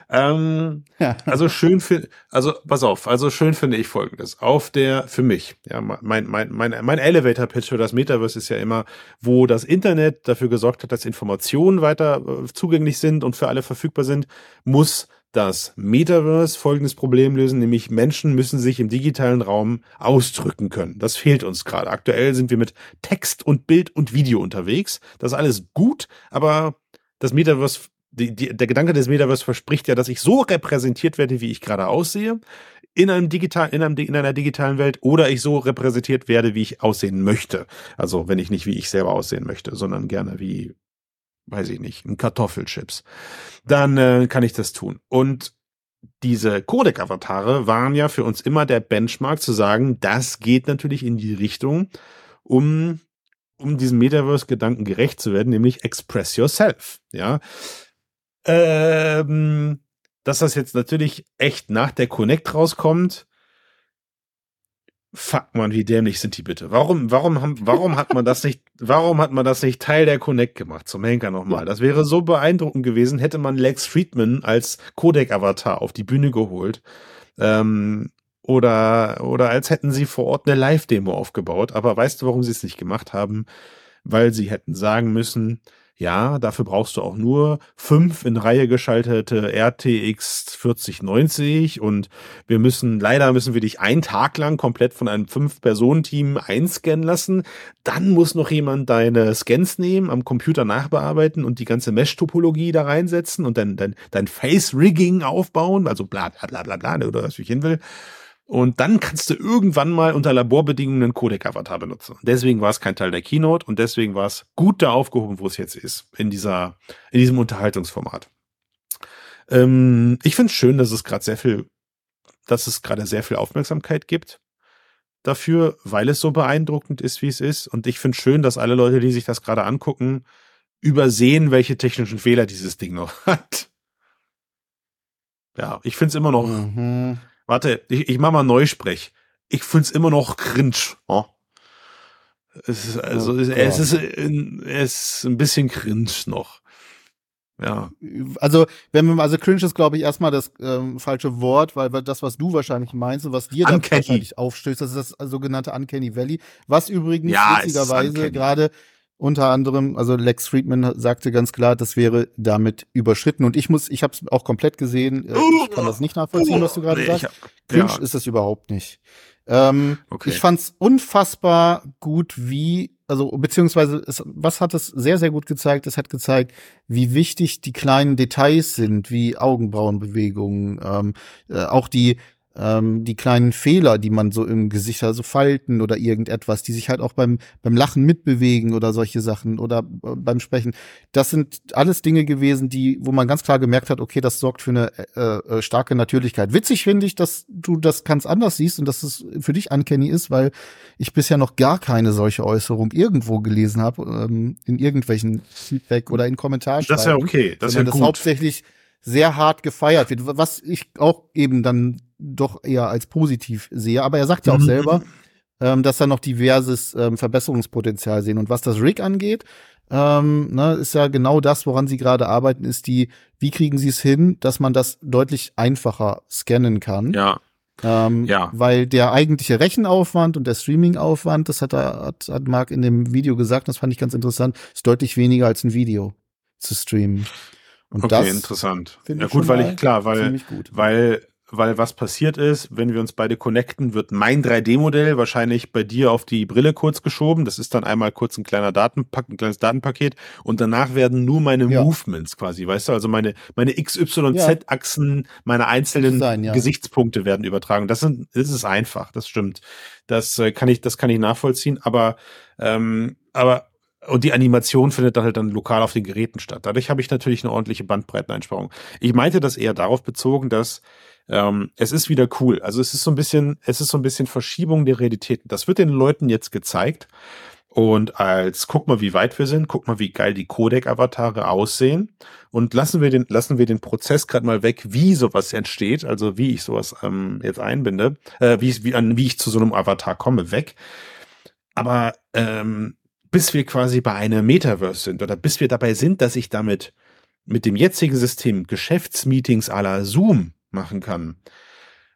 Ähm, ja. Also schön für, also, pass auf, also schön finde ich folgendes. Auf der, für mich, ja, mein, mein, mein, mein Elevator Pitch für das Metaverse ist ja immer, wo das Internet dafür gesorgt hat, dass Informationen weiter äh, zugänglich sind und für alle verfügbar sind, muss das Metaverse folgendes Problem lösen, nämlich Menschen müssen sich im digitalen Raum ausdrücken können. Das fehlt uns gerade. Aktuell sind wir mit Text und Bild und Video unterwegs. Das ist alles gut, aber das Metaverse, die, die, der Gedanke des Metaverse verspricht ja, dass ich so repräsentiert werde, wie ich gerade aussehe, in einem digital, in, einem, in einer digitalen Welt, oder ich so repräsentiert werde, wie ich aussehen möchte. Also wenn ich nicht wie ich selber aussehen möchte, sondern gerne wie weiß ich nicht, ein Kartoffelchips, dann äh, kann ich das tun. Und diese Codec-Avatare waren ja für uns immer der Benchmark zu sagen, das geht natürlich in die Richtung, um, um diesem Metaverse-Gedanken gerecht zu werden, nämlich express yourself, ja. Ähm, dass das jetzt natürlich echt nach der Connect rauskommt, Fuck man, wie dämlich sind die bitte? Warum, warum haben, warum hat man das nicht, warum hat man das nicht Teil der Connect gemacht? Zum Henker nochmal. Das wäre so beeindruckend gewesen, hätte man Lex Friedman als Codec-Avatar auf die Bühne geholt. Ähm, oder, oder als hätten sie vor Ort eine Live-Demo aufgebaut. Aber weißt du, warum sie es nicht gemacht haben? Weil sie hätten sagen müssen, ja, dafür brauchst du auch nur fünf in Reihe geschaltete RTX 4090 und wir müssen, leider müssen wir dich einen Tag lang komplett von einem Fünf-Personen-Team einscannen lassen. Dann muss noch jemand deine Scans nehmen, am Computer nachbearbeiten und die ganze Mesh-Topologie da reinsetzen und dann dein, dein Face-Rigging aufbauen, also bla bla bla bla bla, oder was ich hin will. Und dann kannst du irgendwann mal unter Laborbedingungen einen Codec-Avatar benutzen. Deswegen war es kein Teil der Keynote und deswegen war es gut da aufgehoben, wo es jetzt ist, in dieser, in diesem Unterhaltungsformat. Ähm, ich finde es schön, dass es gerade sehr viel, dass es gerade sehr viel Aufmerksamkeit gibt dafür, weil es so beeindruckend ist, wie es ist. Und ich finde schön, dass alle Leute, die sich das gerade angucken, übersehen, welche technischen Fehler dieses Ding noch hat. Ja, ich finde es immer noch. Mhm Warte, ich, ich mach mal Neusprech. Ich find's immer noch cringe. Oh. Es ist, also, oh es, ist, es ist ein bisschen cringe noch. Ja. Also, wenn wir also cringe ist, glaube ich, erstmal das ähm, falsche Wort, weil, weil das, was du wahrscheinlich meinst und was dir dann wahrscheinlich aufstößt, das ist das sogenannte Uncanny Valley, was übrigens ja, witzigerweise gerade unter anderem, also Lex Friedman sagte ganz klar, das wäre damit überschritten. Und ich muss, ich habe es auch komplett gesehen. Äh, ich kann das nicht nachvollziehen, was du gerade nee, sagst. Hab, Cringe ja. ist es überhaupt nicht. Ähm, okay. Ich fand's unfassbar gut, wie, also beziehungsweise es, was hat es sehr, sehr gut gezeigt? Es hat gezeigt, wie wichtig die kleinen Details sind, wie Augenbrauenbewegungen, ähm, äh, auch die ähm, die kleinen Fehler, die man so im Gesicht hat, so Falten oder irgendetwas, die sich halt auch beim, beim Lachen mitbewegen oder solche Sachen oder äh, beim Sprechen. Das sind alles Dinge gewesen, die, wo man ganz klar gemerkt hat, okay, das sorgt für eine äh, äh, starke Natürlichkeit. Witzig finde ich, dass du das ganz anders siehst und dass es für dich uncanny ist, weil ich bisher noch gar keine solche Äußerung irgendwo gelesen habe, ähm, in irgendwelchen Feedback oder in Kommentaren. Das ist ja okay, das ist ja gut. das hauptsächlich sehr hart gefeiert wird, was ich auch eben dann doch eher als positiv sehe. Aber er sagt ja auch mhm. selber, ähm, dass er noch diverses ähm, Verbesserungspotenzial sehen. Und was das Rig angeht, ähm, ne, ist ja genau das, woran sie gerade arbeiten, ist die, wie kriegen sie es hin, dass man das deutlich einfacher scannen kann. Ja. Ähm, ja. Weil der eigentliche Rechenaufwand und der Streamingaufwand, das hat, er, hat, hat Marc in dem Video gesagt, das fand ich ganz interessant, ist deutlich weniger als ein Video zu streamen. Und okay, das interessant. Ja gut, weil ich klar, weil weil weil was passiert ist, wenn wir uns beide connecten, wird mein 3D-Modell wahrscheinlich bei dir auf die Brille kurz geschoben. Das ist dann einmal kurz ein kleiner Datenpack, ein kleines Datenpaket und danach werden nur meine ja. Movements quasi, weißt du, also meine meine X, Y, Z-Achsen, meine einzelnen sein, ja. Gesichtspunkte werden übertragen. Das sind, das ist einfach, das stimmt. Das äh, kann ich, das kann ich nachvollziehen. Aber ähm, aber und die Animation findet dann halt dann lokal auf den Geräten statt. Dadurch habe ich natürlich eine ordentliche Bandbreiteneinsparung. Ich meinte das eher darauf bezogen, dass ähm, es ist wieder cool. Also es ist so ein bisschen, es ist so ein bisschen Verschiebung der Realitäten. Das wird den Leuten jetzt gezeigt. Und als guck mal, wie weit wir sind, guck mal, wie geil die Codec-Avatare aussehen. Und lassen wir den, lassen wir den Prozess gerade mal weg, wie sowas entsteht, also wie ich sowas ähm, jetzt einbinde, äh, wie, wie, an, wie ich zu so einem Avatar komme, weg. Aber ähm, bis wir quasi bei einem Metaverse sind oder bis wir dabei sind, dass ich damit mit dem jetzigen System Geschäftsmeetings à la Zoom machen kann.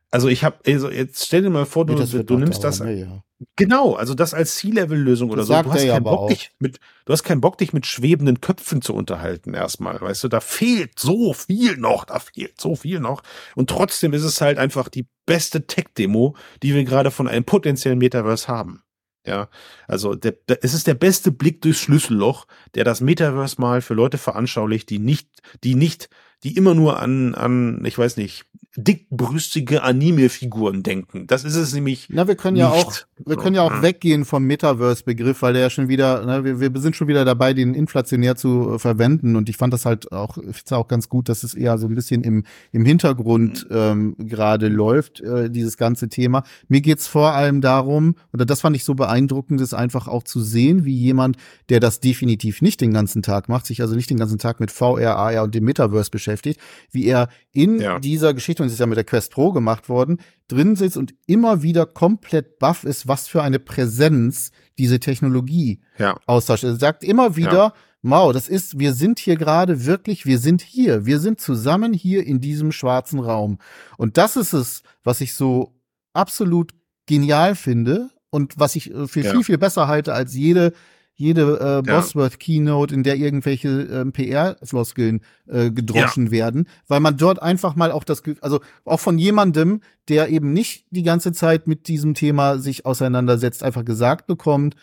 Also ich habe, also jetzt stell dir mal vor, du, ja, du nimmst das. Ne, ja. Genau, also das als C-Level-Lösung oder so. Du hast, keinen Bock, dich mit, du hast keinen Bock, dich mit schwebenden Köpfen zu unterhalten erstmal. Weißt du, da fehlt so viel noch, da fehlt so viel noch. Und trotzdem ist es halt einfach die beste Tech-Demo, die wir gerade von einem potenziellen Metaverse haben. Ja, also der, es ist der beste Blick durchs Schlüsselloch, der das Metaverse mal für Leute veranschaulicht, die nicht, die nicht die immer nur an, an, ich weiß nicht, dickbrüstige Anime-Figuren denken. Das ist es nämlich. Na, wir können nicht. ja auch, wir können ja auch weggehen vom Metaverse-Begriff, weil der ja schon wieder, ne, wir, wir sind schon wieder dabei, den inflationär zu äh, verwenden. Und ich fand das halt auch, ich auch ganz gut, dass es eher so ein bisschen im, im Hintergrund mhm. ähm, gerade läuft, äh, dieses ganze Thema. Mir geht's vor allem darum, oder das fand ich so beeindruckend, ist einfach auch zu sehen, wie jemand, der das definitiv nicht den ganzen Tag macht, sich also nicht den ganzen Tag mit VR, AR und dem Metaverse beschäftigt, beschäftigt, wie er in ja. dieser Geschichte, und es ist ja mit der Quest Pro gemacht worden, drin sitzt und immer wieder komplett baff ist, was für eine Präsenz diese Technologie ja. austauscht. Er sagt immer wieder, ja. Mau, das ist, wir sind hier gerade wirklich, wir sind hier, wir sind zusammen hier in diesem schwarzen Raum. Und das ist es, was ich so absolut genial finde und was ich äh, für ja. viel, viel besser halte als jede jede äh, Bosworth-Keynote, in der irgendwelche äh, PR-Floskeln äh, gedroschen ja. werden, weil man dort einfach mal auch das, also auch von jemandem, der eben nicht die ganze Zeit mit diesem Thema sich auseinandersetzt, einfach gesagt bekommt,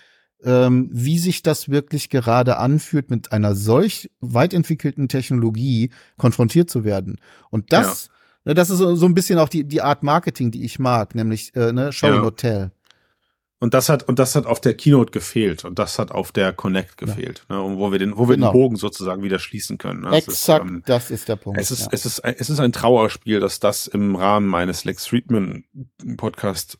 ähm, wie sich das wirklich gerade anfühlt, mit einer solch weit entwickelten Technologie konfrontiert zu werden. Und das, ja. ne, das ist so, so ein bisschen auch die, die Art Marketing, die ich mag, nämlich äh, ne, Show ja. Not Tell. Und das hat, und das hat auf der Keynote gefehlt und das hat auf der Connect gefehlt, ja. ne, wo wir den, wo wir genau. den Bogen sozusagen wieder schließen können. Ne? Exakt, ist, ähm, das ist der Punkt. Es ist, ja. es ist, es ist ein Trauerspiel, dass das im Rahmen meines Lex Friedman Podcast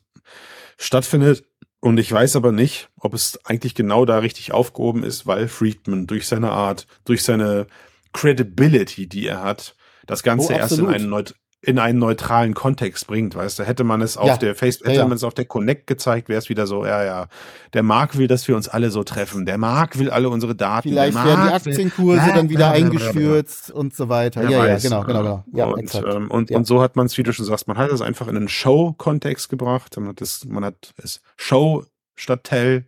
stattfindet. Und ich weiß aber nicht, ob es eigentlich genau da richtig aufgehoben ist, weil Friedman durch seine Art, durch seine Credibility, die er hat, das Ganze oh, erst in einen, in einen neutralen Kontext bringt, weißt du, hätte man es auf ja. der Facebook, hätte ja, ja. man es auf der Connect gezeigt, wäre es wieder so, ja, ja, der Mark will, dass wir uns alle so treffen, der Mark will alle unsere Daten. Vielleicht werden die Aktienkurse will, dann wieder eingestürzt und so weiter. Ja, ja, genau, genau, genau. Ja, und, ähm, und, und so hat man es, wie du schon sagst, man hat es einfach in einen Show-Kontext gebracht, man hat es, man hat es Show statt Tell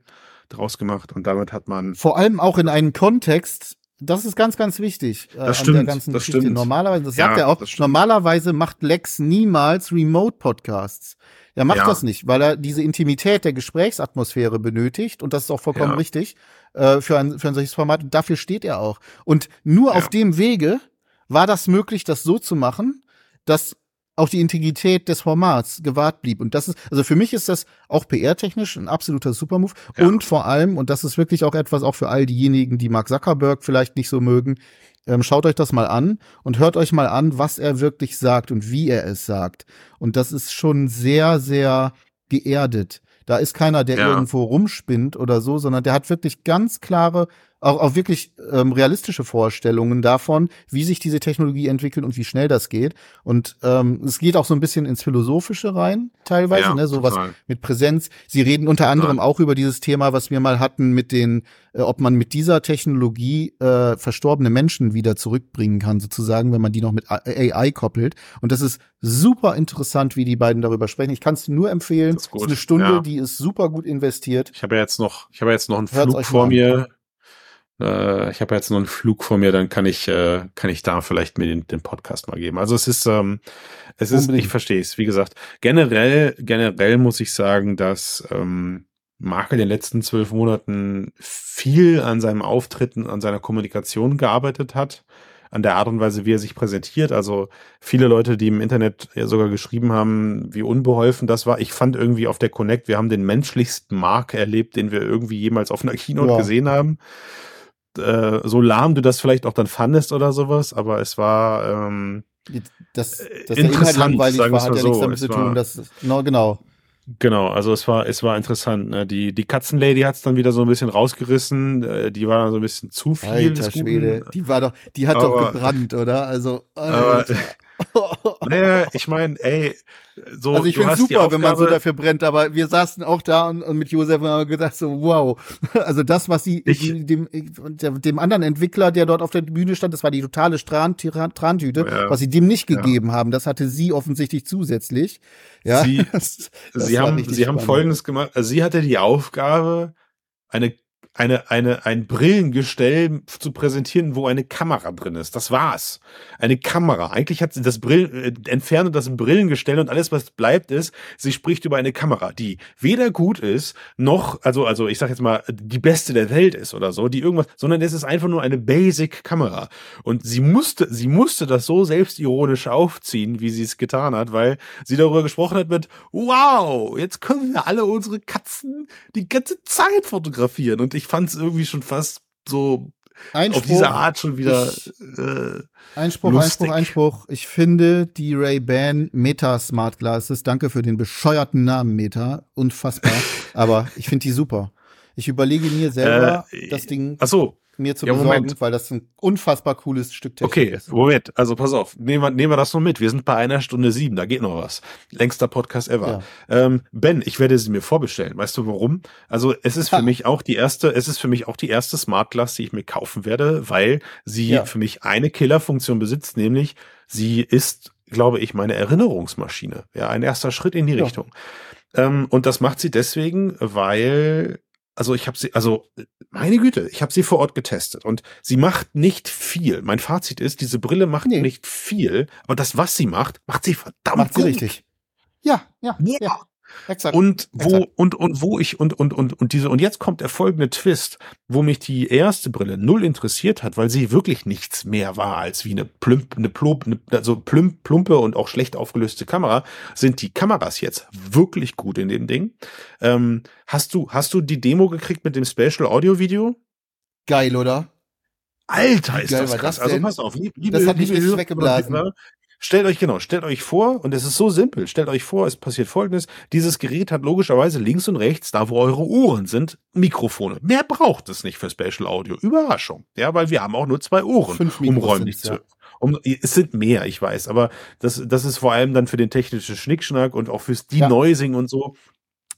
draus gemacht und damit hat man vor allem auch in einen Kontext, Das ist ganz, ganz wichtig. Äh, das stimmt. das Geschichte. stimmt. Normalerweise, das ja, sagt er auch, normalerweise macht Lex niemals Remote-Podcasts. Er macht ja. das nicht, weil er diese Intimität der Gesprächsatmosphäre benötigt und das ist auch vollkommen ja. richtig äh, für, ein, für ein solches Format und dafür steht er auch. Und nur auf dem Wege war das möglich, das so zu machen, dass auch die Integrität des Formats gewahrt blieb. Und das ist, also für mich ist das auch PR-technisch ein absoluter Supermove. Ja. Und vor allem, und das ist wirklich auch etwas auch für all diejenigen, die Mark Zuckerberg vielleicht nicht so mögen, ähm, schaut euch das mal an und hört euch mal an, was er wirklich sagt und wie er es sagt. Und das ist schon sehr, sehr geerdet. Da ist keiner, der ja. irgendwo rumspinnt oder so, sondern der hat wirklich ganz klare auch, auch wirklich ähm, realistische Vorstellungen davon, wie sich diese Technologie entwickelt und wie schnell das geht. Und ähm, es geht auch so ein bisschen ins Philosophische rein, teilweise, ja, ne, sowas mit Präsenz. Sie reden unter anderem total. auch über dieses Thema, was wir mal hatten, mit den, äh, ob man mit dieser Technologie äh, verstorbene Menschen wieder zurückbringen kann, sozusagen, wenn man die noch mit AI koppelt. Und das ist super interessant, wie die beiden darüber sprechen. Ich kann es nur empfehlen. Das ist, gut. ist eine Stunde, ja. die ist super gut investiert. Ich habe ja jetzt noch, ich habe ja jetzt noch einen Hört's Flug vor mir äh, ich habe jetzt noch einen Flug vor mir, dann kann ich, äh, kann ich da vielleicht mir den, den Podcast mal geben. Also es ist, ähm, es ist, ich verstehe es. Wie gesagt, generell, generell muss ich sagen, dass ähm, Marke in den letzten zwölf Monaten viel an seinem Auftritten, an seiner Kommunikation gearbeitet hat an der Art und Weise, wie er sich präsentiert. Also viele Leute, die im Internet ja sogar geschrieben haben, wie unbeholfen das war. Ich fand irgendwie auf der Connect, wir haben den menschlichsten Mark erlebt, den wir irgendwie jemals auf einer Keynote ja. gesehen haben äh, so lahm du das vielleicht auch dann fandest oder sowas, aber es war ähm, das, dass der Inhalt langweilig war, hat ja so. nichts damit zu tun. Das, no, genau. Genau, also es war, es war interessant. Ne? Die, die Katzenlady hat es dann wieder so ein bisschen rausgerissen. Äh, die war dann so ein bisschen zu viel. Alter Schwede, die war doch, die hat aber, doch gebrannt, oder? Also. Aber, naja, ich meine, ey, so. Also ich finde super, wenn man so dafür brennt, aber wir saßen auch da und, und mit Josef und haben gedacht so, wow. Also das, was sie ich, dem, dem anderen Entwickler, der dort auf der Bühne stand, das war die totale Trantüte, ja, was sie dem nicht gegeben ja. haben, das hatte sie offensichtlich zusätzlich. Ja, sie, das, das sie haben, sie spannend. haben Folgendes gemacht. Also sie hatte die Aufgabe, eine eine, eine, ein Brillengestell zu präsentieren, wo eine Kamera drin ist. Das war's. Eine Kamera. Eigentlich hat sie das Brillen, äh, entferne das Brillengestell und alles, was bleibt, ist, sie spricht über eine Kamera, die weder gut ist, noch, also, also, ich sag jetzt mal, die beste der Welt ist oder so, die irgendwas, sondern es ist einfach nur eine Basic-Kamera. Und sie musste, sie musste das so selbstironisch aufziehen, wie sie es getan hat, weil sie darüber gesprochen hat mit, wow, jetzt können wir alle unsere Katzen die ganze Zeit fotografieren und ich fand es irgendwie schon fast so Einspruch, auf diese Art schon wieder. Ich, äh, Einspruch, lustig. Einspruch, Einspruch. Ich finde die Ray-Ban Meta Smart Glasses, danke für den bescheuerten Namen Meta, unfassbar. aber ich finde die super. Ich überlege mir selber, äh, das Ding. Ach so, mir zu ja, besorgen, Moment. weil das ein unfassbar cooles Stück Technik okay, ist. Okay, Moment, also pass auf, nehmen wir, nehmen wir das noch mit. Wir sind bei einer Stunde sieben, da geht noch was. Längster Podcast ever. Ja. Ähm, ben, ich werde sie mir vorbestellen. Weißt du warum? Also es ist für ha. mich auch die erste, es ist für mich auch die erste Smart Glass, die ich mir kaufen werde, weil sie ja. für mich eine Killerfunktion besitzt, nämlich sie ist, glaube ich, meine Erinnerungsmaschine. Ja, ein erster Schritt in die. Richtung. Ähm, und das macht sie deswegen, weil also ich habe sie, also meine Güte, ich habe sie vor Ort getestet und sie macht nicht viel. Mein Fazit ist, diese Brille macht nee. nicht viel, aber das, was sie macht, macht sie verdammt macht sie gut. richtig. Ja, ja, ja. ja. Exakt. Und wo, Exakt. und, und wo ich, und, und, und, und diese, und jetzt kommt der folgende Twist, wo mich die erste Brille null interessiert hat, weil sie wirklich nichts mehr war als wie eine plump, eine plump, eine, also plump, plumpe und auch schlecht aufgelöste Kamera, sind die Kameras jetzt wirklich gut in dem Ding. Ähm, hast du, hast du die Demo gekriegt mit dem Special Audio Video? Geil, oder? Alter, ist das krass. Das also pass auf, liebe, das hat mich richtig weggeblasen. Stellt euch genau, stellt euch vor, und es ist so simpel, stellt euch vor, es passiert folgendes, dieses Gerät hat logischerweise links und rechts, da wo eure Ohren sind, Mikrofone. Mehr braucht es nicht für Special Audio. Überraschung. Ja, weil wir haben auch nur zwei Ohren, um räumlich zu. Ja. Um, es sind mehr, ich weiß, aber das, das ist vor allem dann für den technischen Schnickschnack und auch fürs Denoising ja. und so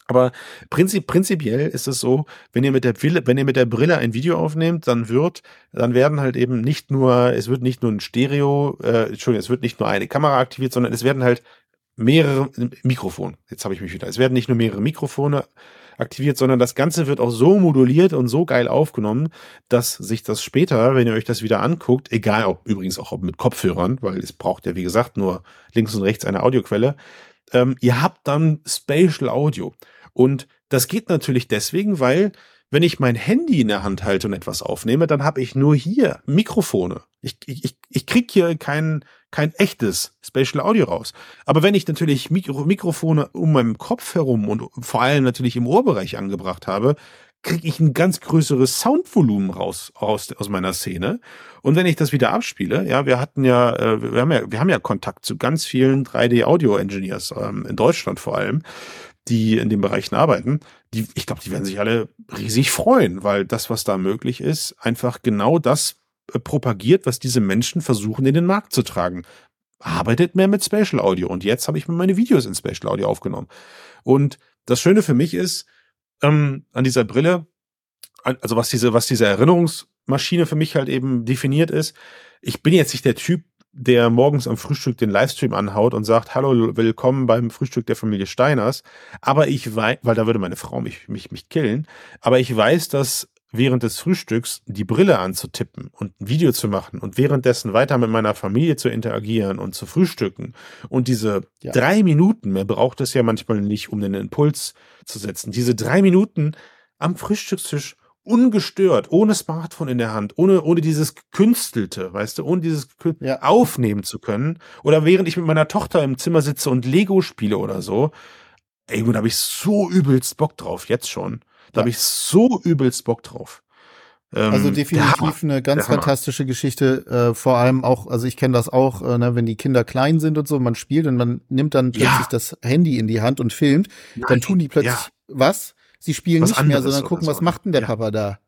aber prinzip, prinzipiell ist es so, wenn ihr mit der Brille, wenn ihr mit der Brille ein Video aufnehmt, dann wird, dann werden halt eben nicht nur, es wird nicht nur ein Stereo, äh, Entschuldigung, es wird nicht nur eine Kamera aktiviert, sondern es werden halt mehrere Mikrofone. Jetzt habe ich mich wieder. Es werden nicht nur mehrere Mikrofone aktiviert, sondern das Ganze wird auch so moduliert und so geil aufgenommen, dass sich das später, wenn ihr euch das wieder anguckt, egal ob übrigens auch mit Kopfhörern, weil es braucht ja wie gesagt nur links und rechts eine Audioquelle, ähm, ihr habt dann Spatial Audio. Und das geht natürlich deswegen, weil wenn ich mein Handy in der Hand halte und etwas aufnehme, dann habe ich nur hier Mikrofone. Ich, ich, ich krieg hier kein, kein echtes Spatial Audio raus. Aber wenn ich natürlich Mikro, Mikrofone um meinen Kopf herum und vor allem natürlich im Ohrbereich angebracht habe, kriege ich ein ganz größeres Soundvolumen raus aus, aus meiner Szene. Und wenn ich das wieder abspiele, ja, wir hatten ja, äh, wir haben ja, wir haben ja Kontakt zu ganz vielen 3D-Audio-Engineers ähm, in Deutschland vor allem die in den Bereichen arbeiten, die, ich glaube, die werden sich alle riesig freuen, weil das, was da möglich ist, einfach genau das äh, propagiert, was diese Menschen versuchen, in den Markt zu tragen. Arbeitet mehr mit Spatial Audio. Und jetzt habe ich mir meine Videos in Spatial Audio aufgenommen. Und das Schöne für mich ist, ähm, an dieser Brille, also was diese, was diese Erinnerungsmaschine für mich halt eben definiert ist, ich bin jetzt nicht der Typ, der morgens am Frühstück den Livestream anhaut und sagt, hallo, willkommen beim Frühstück der Familie Steiners. Aber ich weiß, weil da würde meine Frau mich, mich, mich killen. Aber ich weiß, dass während des Frühstücks die Brille anzutippen und ein Video zu machen und währenddessen weiter mit meiner Familie zu interagieren und zu frühstücken und diese ja. drei Minuten, mehr braucht es ja manchmal nicht, um den Impuls zu setzen, diese drei Minuten am Frühstückstisch ungestört, ohne Smartphone in der Hand, ohne, ohne dieses Künstelte, weißt du, ohne dieses ja. aufnehmen zu können. Oder während ich mit meiner Tochter im Zimmer sitze und Lego spiele oder so. Ey, da habe ich so übelst Bock drauf, jetzt schon. Da habe ich so übelst Bock drauf. Ähm, also definitiv eine ganz fantastische Geschichte. Äh, vor allem auch, also ich kenne das auch, äh, ne, wenn die Kinder klein sind und so, man spielt und man nimmt dann plötzlich das Handy in die Hand und filmt, Nein. dann tun die plötzlich was sie spielen was nicht mehr, sondern gucken, was macht denn der. Papa da?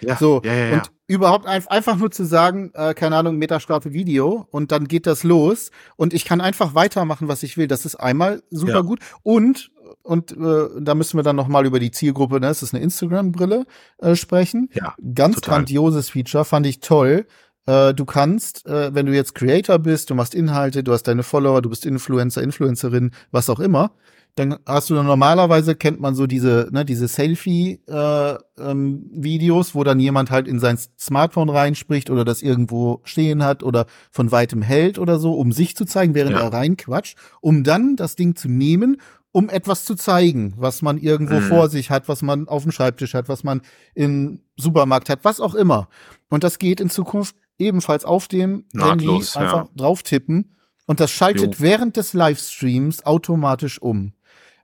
Ja, so, ja, ja, und überhaupt einfach nur zu sagen, äh, keine Ahnung, Metasprache Video und dann geht das los und ich kann einfach weitermachen, was ich will. Das ist einmal super gut und und äh, da müssen wir dann noch mal über die Zielgruppe, ne, es ist eine Instagram-Brille, äh, sprechen. Ja, Ganz total. grandioses Feature, fand ich toll. Äh, du kannst, äh, wenn du jetzt Creator bist, du machst Inhalte, du hast deine Follower, du bist Influencer, Influencerin, was auch immer, dann hast du normalerweise kennt man so diese ne, diese Selfie äh, ähm, Videos, wo dann jemand halt in sein Smartphone reinspricht oder das irgendwo stehen hat oder von weitem hält oder so, um sich zu zeigen, während ja. er reinquatscht, um dann das Ding zu nehmen, um etwas zu zeigen, was man irgendwo mhm. vor sich hat, was man auf dem Schreibtisch hat, was man im Supermarkt hat, was auch immer. Und das geht in Zukunft ebenfalls auf dem Nahtlos, Handy einfach ja. drauf tippen und das schaltet jo. während des Livestreams automatisch um.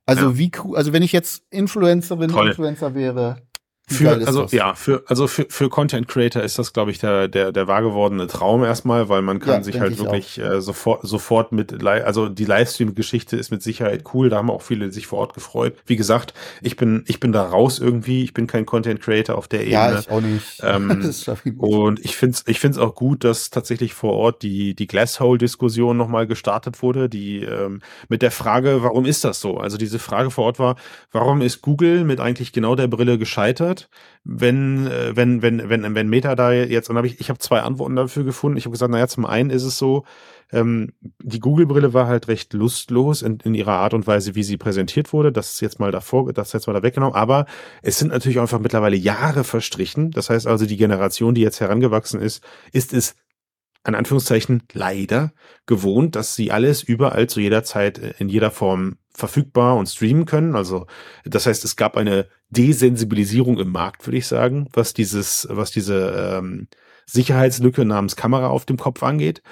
Also ja. wie cool, also wenn ich jetzt Influencerin, Toll. Influencer wäre, für, also das? ja, für also für, für Content Creator ist das, glaube ich, der der der wahr gewordene Traum erstmal, weil man kann ja, sich halt wirklich äh, sofort sofort mit also die Livestream-Geschichte ist mit Sicherheit cool. Da haben auch viele sich vor Ort gefreut. Wie gesagt, ich bin ich bin da raus irgendwie. Ich bin kein Content Creator auf der Ebene. Ja, ich auch nicht. Ähm, und ich finde es ich find's auch gut, dass tatsächlich vor Ort die die Glasshole-Diskussion nochmal gestartet wurde, die ähm, mit der Frage, warum ist das so? Also diese Frage vor Ort war, warum ist Google mit eigentlich genau der Brille gescheitert? Wenn, äh, wenn, wenn, wenn, wenn Meta da jetzt, dann habe ich, ich habe zwei Antworten dafür gefunden. Ich habe gesagt, naja, zum einen ist es so, ähm, die Google-Brille war halt recht lustlos in, in ihrer Art und Weise, wie sie präsentiert wurde. Das ist jetzt mal davor, das ist jetzt mal da weggenommen. Aber es sind natürlich einfach mittlerweile Jahre verstrichen. Das heißt also, die Generation, die jetzt herangewachsen ist, ist es an Anführungszeichen leider gewohnt, dass sie alles überall zu jeder Zeit äh, in jeder Form verfügbar und streamen können. Also das heißt, es gab eine Desensibilisierung im Markt, würde ich sagen, was dieses, was diese ähm, Sicherheitslücke namens Kamera auf dem Kopf angeht.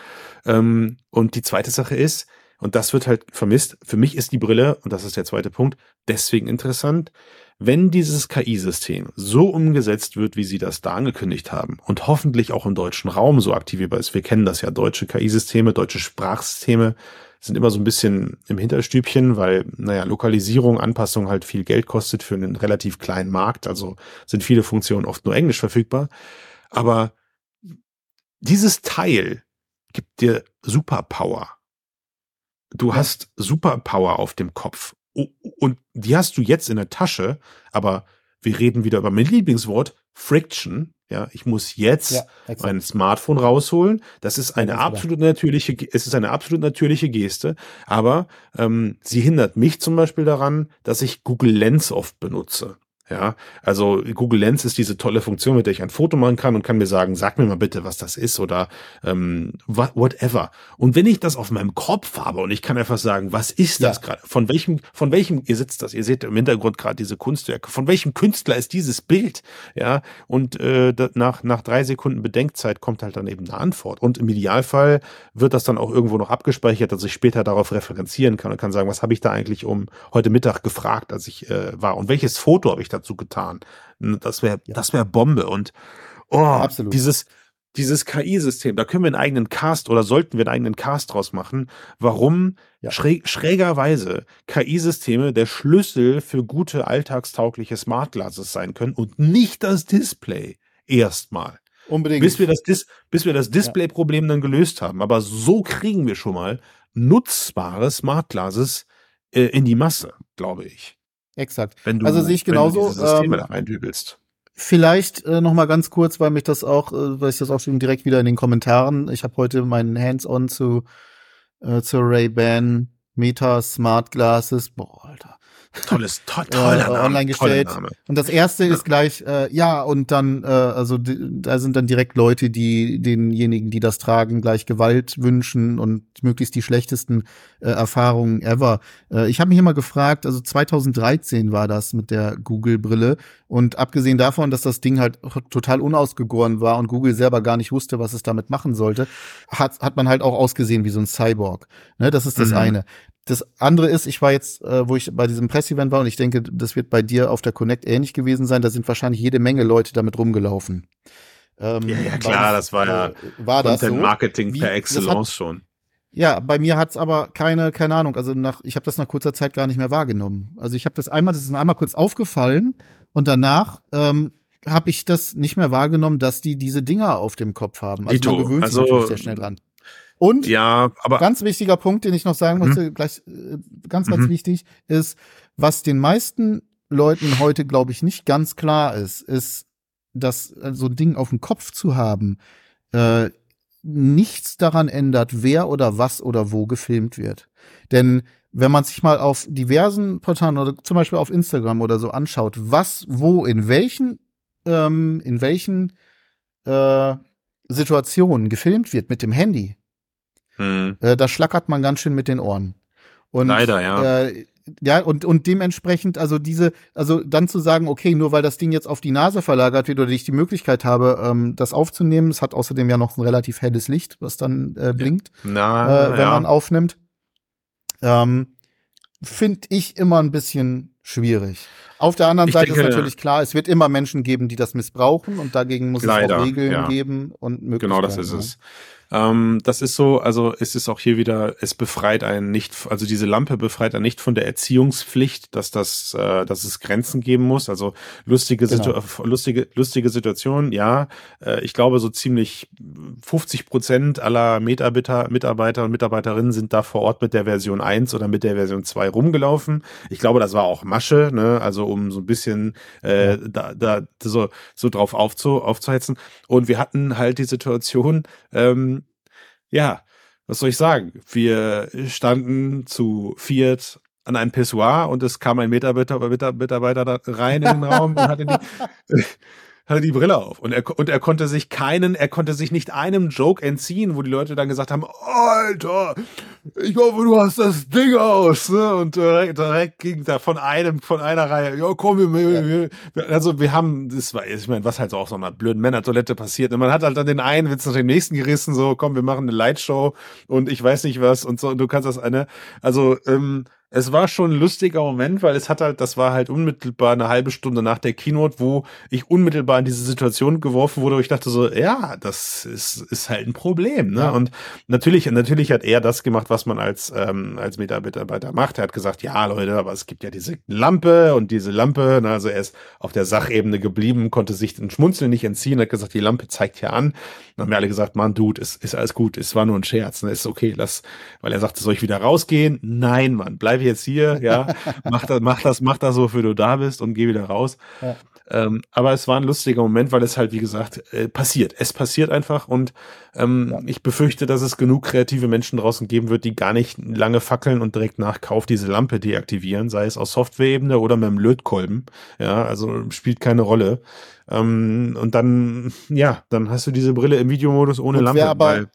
Ähm, und die zweite Sache ist, und das wird halt vermisst, für mich ist die Brille, und das ist der zweite Punkt, deswegen interessant, wenn dieses KI-System so umgesetzt wird, wie sie das da angekündigt haben und hoffentlich auch im deutschen Raum so aktivierbar ist, wir kennen das ja, deutsche KI-Systeme, deutsche Sprachsysteme sind immer so ein bisschen im Hinterstübchen, weil, naja, Lokalisierung, Anpassung halt viel Geld kostet für einen relativ kleinen Markt, also sind viele Funktionen oft nur Englisch verfügbar. Aber dieses Teil gibt dir Superpower. Du hast Superpower auf dem Kopf und die hast du jetzt in der Tasche, aber wir reden wieder über mein Lieblingswort, Friction. Ja, ich muss jetzt ja, mein Smartphone rausholen. Das ist eine absolut natürliche, es ist eine absolut natürliche Geste. Aber ähm, sie hindert mich zum Beispiel daran, dass ich Google Lens oft benutze. Ja, also Google Lens ist diese tolle Funktion, mit der ich ein Foto machen kann und kann mir sagen, sag mir mal bitte, was das ist oder ähm, whatever. Und wenn ich das auf meinem Kopf habe und ich kann einfach sagen, was ist das ja. gerade? Von welchem, von welchem, ihr sitzt das, ihr seht im Hintergrund gerade diese Kunstwerke, von welchem Künstler ist dieses Bild? Ja, und äh, nach, nach drei Sekunden Bedenkzeit kommt halt dann eben eine Antwort. Und im Idealfall wird das dann auch irgendwo noch abgespeichert, dass ich später darauf referenzieren kann und kann sagen, was habe ich da eigentlich um heute Mittag gefragt, als ich äh, war und welches Foto habe ich da dazu getan. Das wäre, ja. das wäre Bombe und oh, Absolut. dieses, dieses KI-System, da können wir einen eigenen Cast oder sollten wir einen eigenen Cast draus machen, warum ja. schräg, schrägerweise KI-Systeme der Schlüssel für gute alltagstaugliche Smart Glasses sein können und nicht das Display erstmal. Unbedingt. Bis wir das, Dis bis wir das Display-Problem ja. dann gelöst haben. Aber so kriegen wir schon mal nutzbare Smart Glasses äh, in die Masse, glaube ich. Exakt. Wenn du, also sehe ich genauso. Systeme ähm, da reindübelst. Vielleicht äh, noch mal ganz kurz, weil mich das auch, äh, weil ich das auch schon direkt wieder in den Kommentaren. Ich habe heute meinen Hands-on zu äh, zur Ray-Ban Meta Smart Glasses. Boah, Alter. Tolles, to toller äh, online gestellt. Und das erste ist gleich, äh, ja, und dann, äh, also da sind dann direkt Leute, die denjenigen, die das tragen, gleich Gewalt wünschen und möglichst die schlechtesten äh, Erfahrungen ever. Äh, ich habe mich immer gefragt, also 2013 war das mit der Google-Brille und abgesehen davon, dass das Ding halt total unausgegoren war und Google selber gar nicht wusste, was es damit machen sollte, hat, hat man halt auch ausgesehen wie so ein Cyborg. Ne, das ist das mhm. eine. Das andere ist, ich war jetzt, äh, wo ich bei diesem Pressevent war und ich denke, das wird bei dir auf der Connect ähnlich gewesen sein, da sind wahrscheinlich jede Menge Leute damit rumgelaufen. Ähm, ja, ja, klar, das, das war ja äh, war das so? Marketing per Excellence hat, schon. Ja, bei mir hat's aber keine, keine Ahnung, also nach, ich habe das nach kurzer Zeit gar nicht mehr wahrgenommen. Also ich habe das einmal, das ist einmal kurz aufgefallen und danach ähm, habe ich das nicht mehr wahrgenommen, dass die diese Dinger auf dem Kopf haben. Also man gewöhnt sich also, sehr schnell dran. Und ja, aber ganz wichtiger Punkt, den ich noch sagen möchte, mhm. gleich äh, ganz, ganz mhm. wichtig, ist, was den meisten Leuten heute, glaube ich, nicht ganz klar ist, ist, dass äh, so ein Ding auf dem Kopf zu haben, äh, nichts daran ändert, wer oder was oder wo gefilmt wird. Denn wenn man sich mal auf diversen Portalen oder zum Beispiel auf Instagram oder so anschaut, was, wo, in welchen, ähm, in welchen äh, Situationen gefilmt wird mit dem Handy, hm. Äh, da schlackert man ganz schön mit den Ohren. Und, Leider, ja. Äh, ja, und, und dementsprechend, also diese, also dann zu sagen, okay, nur weil das Ding jetzt auf die Nase verlagert wird oder ich die Möglichkeit habe, ähm, das aufzunehmen, es hat außerdem ja noch ein relativ helles Licht, was dann äh, blinkt, Na, äh, wenn ja. man aufnimmt, ähm, finde ich immer ein bisschen schwierig. Auf der anderen ich Seite denke, ist natürlich klar, es wird immer Menschen geben, die das missbrauchen und dagegen muss leider, es auch Regeln ja. geben und Möglichkeiten. Genau, das ist es. Ähm, das ist so, also es ist auch hier wieder, es befreit einen nicht, also diese Lampe befreit einen nicht von der Erziehungspflicht, dass das, äh, dass es Grenzen geben muss. Also lustige, genau. Situ lustige, lustige Situation, ja. Äh, ich glaube, so ziemlich 50 Prozent aller Mitarbeiter, Mitarbeiter und Mitarbeiterinnen sind da vor Ort mit der Version 1 oder mit der Version 2 rumgelaufen. Ich glaube, das war auch Masche, ne? Also um so ein bisschen äh, ja. da, da so, so drauf aufzu, aufzuhetzen. Und wir hatten halt die Situation, ähm, ja, was soll ich sagen? Wir standen zu viert an einem Pissoir und es kam ein Mitarbeiter, Mitarbeiter rein in den Raum und hatte die, hatte die Brille auf und er, und er konnte sich keinen, er konnte sich nicht einem Joke entziehen, wo die Leute dann gesagt haben, Alter, ich hoffe, du hast das Ding aus, ne? Und direkt, direkt ging da von einem, von einer Reihe, ja, komm, wir, wir, wir also wir haben, das war, ich meine, was halt so auch so einer blöden Männertoilette passiert. Und man hat halt dann den einen Witz nach dem nächsten gerissen, so, komm, wir machen eine Lightshow und ich weiß nicht was und so, und du kannst das eine, also, ähm, es war schon ein lustiger Moment, weil es hat halt, das war halt unmittelbar eine halbe Stunde nach der Keynote, wo ich unmittelbar in diese Situation geworfen wurde, wo ich dachte so, ja, das ist, ist halt ein Problem, ne? Ja. Und natürlich, natürlich hat er das gemacht, was man als, ähm, als Mitarbeiter macht. Er hat gesagt, ja, Leute, aber es gibt ja diese Lampe und diese Lampe, ne? also er ist auf der Sachebene geblieben, konnte sich den Schmunzeln nicht entziehen, hat gesagt, die Lampe zeigt hier an. Dann haben wir alle gesagt, Mann, Dude, ist, ist alles gut, es war nur ein Scherz, ne? Ist okay, lass, weil er sagte, soll ich wieder rausgehen? Nein, Mann, bleib bleibe jetzt hier, ja, mach das, mach das, mach das, wofür du da bist und geh wieder raus. Ja. Ähm, aber es war ein lustiger Moment, weil es halt, wie gesagt, äh, passiert. Es passiert einfach und ähm, ja. ich befürchte, dass es genug kreative Menschen draußen geben wird, die gar nicht lange fackeln und direkt nach Kauf diese Lampe deaktivieren, sei es aus Software-Ebene oder mit dem Lötkolben. Ja, also spielt keine Rolle. Ähm, und dann, ja, dann hast du diese Brille im Videomodus ohne und Lampe. Aber,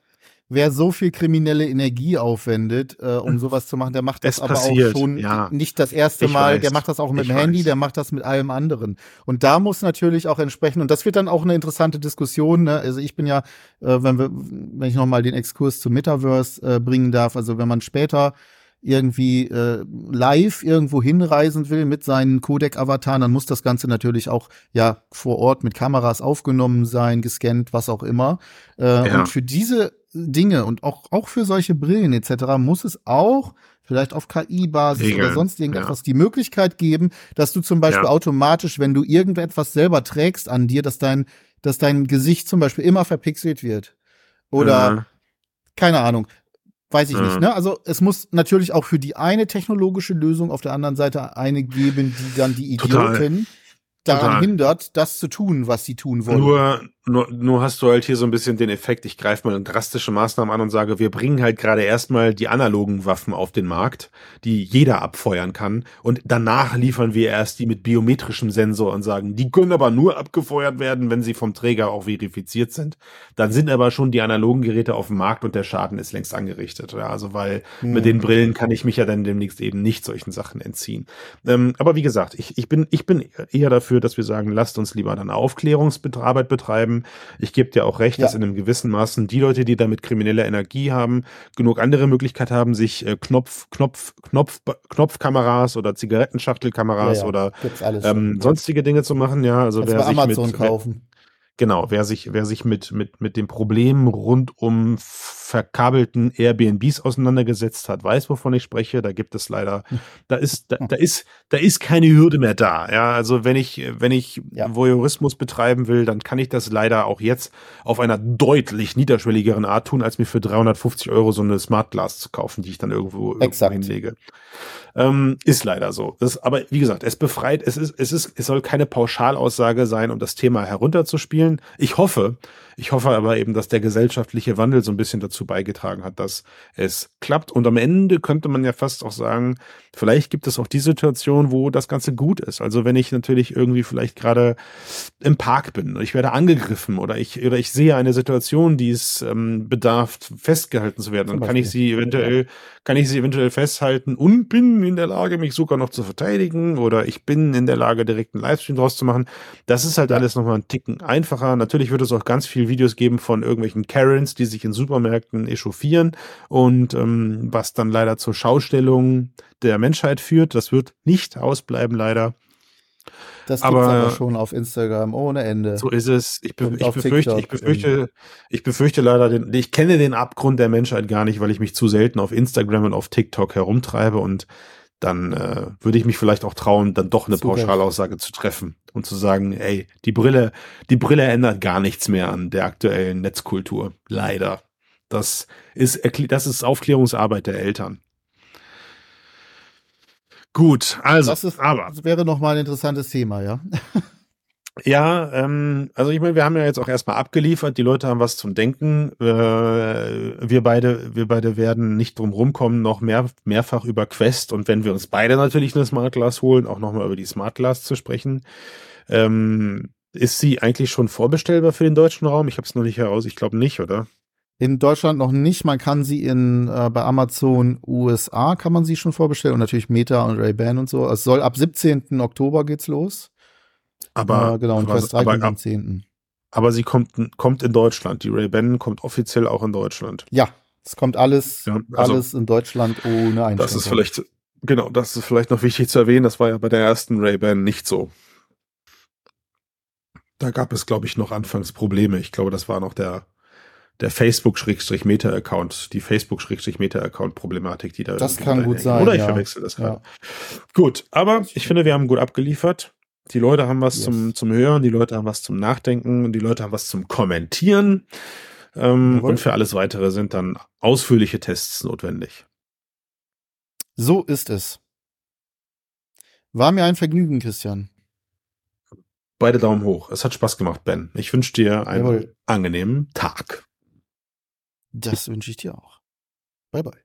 wer so viel kriminelle Energie aufwendet, äh, um sowas zu machen, der macht das es aber passiert, auch schon ja. nicht das erste ich Mal. Weiß, der macht das auch mit dem Handy, weiß. der macht das mit allem anderen. Und da muss natürlich auch entsprechend, und das wird dann auch eine interessante Diskussion. Ne? Also ich bin ja, äh, wenn wir, wenn ich nochmal den Exkurs zum Metaverse äh, bringen darf, also wenn man später irgendwie äh, live irgendwo hinreisen will mit seinen Codec-Avataren, dann muss das Ganze natürlich auch ja vor Ort mit Kameras aufgenommen sein, gescannt, was auch immer. Äh, ja. Und für diese Dinge und auch, auch für solche Brillen etc. muss es auch vielleicht auf KI-Basis oder sonst irgendetwas ja. die Möglichkeit geben, dass du zum Beispiel ja. automatisch, wenn du irgendetwas selber trägst an dir, dass dein, dass dein Gesicht zum Beispiel immer verpixelt wird. Oder mhm. keine Ahnung. Weiß ich mhm. nicht, ne? Also es muss natürlich auch für die eine technologische Lösung auf der anderen Seite eine geben, die dann die Idioten Total daran Total. hindert, das zu tun, was sie tun wollen. Nur, nur, nur hast du halt hier so ein bisschen den Effekt, ich greife mal drastische Maßnahmen an und sage, wir bringen halt gerade erstmal die analogen Waffen auf den Markt, die jeder abfeuern kann. Und danach liefern wir erst die mit biometrischem Sensor und sagen, die können aber nur abgefeuert werden, wenn sie vom Träger auch verifiziert sind. Dann sind aber schon die analogen Geräte auf dem Markt und der Schaden ist längst angerichtet. Ja, also weil hm. mit den Brillen kann ich mich ja dann demnächst eben nicht solchen Sachen entziehen. Ähm, aber wie gesagt, ich, ich bin, ich bin eher dafür, dass wir sagen, lasst uns lieber dann Aufklärungsarbeit betreiben bleiben. Ich gebe dir auch recht, ja. dass in einem gewissen Maßen die Leute, die damit kriminelle Energie haben, genug andere Möglichkeiten haben, sich äh, Knopf, Knopf, Knopf, Knopfkameras oder Zigarettenschachtelkameras ja, ja. oder ähm, sonstige Dinge zu machen. Ja, also wer sich Amazon mit, kaufen. Genau, wer sich, wer sich mit, mit, mit dem Problem rund um verkabelten Airbnbs auseinandergesetzt hat, weiß, wovon ich spreche. Da gibt es leider, da ist, da, da ist, da ist keine Hürde mehr da. Ja, also wenn ich, wenn ich ja. Voyeurismus betreiben will, dann kann ich das leider auch jetzt auf einer deutlich niederschwelligeren Art tun, als mir für 350 Euro so eine Smart Glass zu kaufen, die ich dann irgendwo, irgendwo hinlege. Ähm, ist leider so. Das, aber wie gesagt, es befreit, es ist, es ist, es soll keine Pauschalaussage sein, um das Thema herunterzuspielen. Ich hoffe, ich hoffe aber eben, dass der gesellschaftliche Wandel so ein bisschen dazu beigetragen hat, dass es klappt. Und am Ende könnte man ja fast auch sagen, vielleicht gibt es auch die Situation, wo das Ganze gut ist. Also wenn ich natürlich irgendwie vielleicht gerade im Park bin, ich werde angegriffen oder ich, oder ich sehe eine Situation, die es ähm, bedarf, festgehalten zu werden, dann kann ich sie eventuell, kann ich sie eventuell festhalten und bin in der Lage, mich sogar noch zu verteidigen oder ich bin in der Lage, direkt einen Livestream draus zu machen. Das ist halt alles nochmal ein Ticken einfacher. Natürlich wird es auch ganz viel Videos geben von irgendwelchen Karens, die sich in Supermärkten echauffieren und ähm, was dann leider zur Schaustellung der Menschheit führt. Das wird nicht ausbleiben, leider. Das gibt's aber, aber schon auf Instagram ohne Ende. So ist es. Ich, be ich befürchte, ich befürchte, ich befürchte leider, den, ich kenne den Abgrund der Menschheit gar nicht, weil ich mich zu selten auf Instagram und auf TikTok herumtreibe und dann äh, würde ich mich vielleicht auch trauen, dann doch eine Super. Pauschalaussage zu treffen und zu sagen, ey, die Brille, die Brille ändert gar nichts mehr an der aktuellen Netzkultur. Leider. Das ist, das ist Aufklärungsarbeit der Eltern. Gut, also, das, ist, aber. Das wäre nochmal ein interessantes Thema, ja. Ja, ähm, also ich meine, wir haben ja jetzt auch erstmal abgeliefert, die Leute haben was zum Denken. Äh, wir beide, wir beide werden nicht drum rumkommen, noch mehr, mehrfach über Quest und wenn wir uns beide natürlich eine Smart Glass holen, auch nochmal über die Smart Glass zu sprechen. Ähm, ist sie eigentlich schon vorbestellbar für den deutschen Raum? Ich habe es noch nicht heraus, ich glaube nicht, oder? In Deutschland noch nicht. Man kann sie in äh, bei Amazon USA kann man sie schon vorbestellen und natürlich Meta und Ray-Ban und so. Es soll ab 17. Oktober geht's los. Aber äh, genau, und Quest 3 kommt am 10. Aber sie kommt, kommt in Deutschland. Die Ray-Ban kommt offiziell auch in Deutschland. Ja, es kommt alles, ja, also alles in Deutschland ohne Einschränkung. Das ist vielleicht, genau, das ist vielleicht noch wichtig zu erwähnen. Das war ja bei der ersten Ray-Ban nicht so. Da gab es, glaube ich, noch anfangs Probleme. Ich glaube, das war noch der, der Facebook-Meta-Account, die Facebook-Meta-Account-Problematik, die da Das kann gut sein. Oder ich ja. verwechsel das gerade. Ja. Gut, aber ich finde, wir haben gut abgeliefert. Die Leute haben was yes. zum, zum Hören, die Leute haben was zum Nachdenken und die Leute haben was zum Kommentieren. Ähm, und für alles weitere sind dann ausführliche Tests notwendig. So ist es. War mir ein Vergnügen, Christian. beide Daumen hoch. Es hat Spaß gemacht, Ben. Ich wünsche dir einen Jawohl. angenehmen Tag. Das wünsche ich dir auch. Bye bye.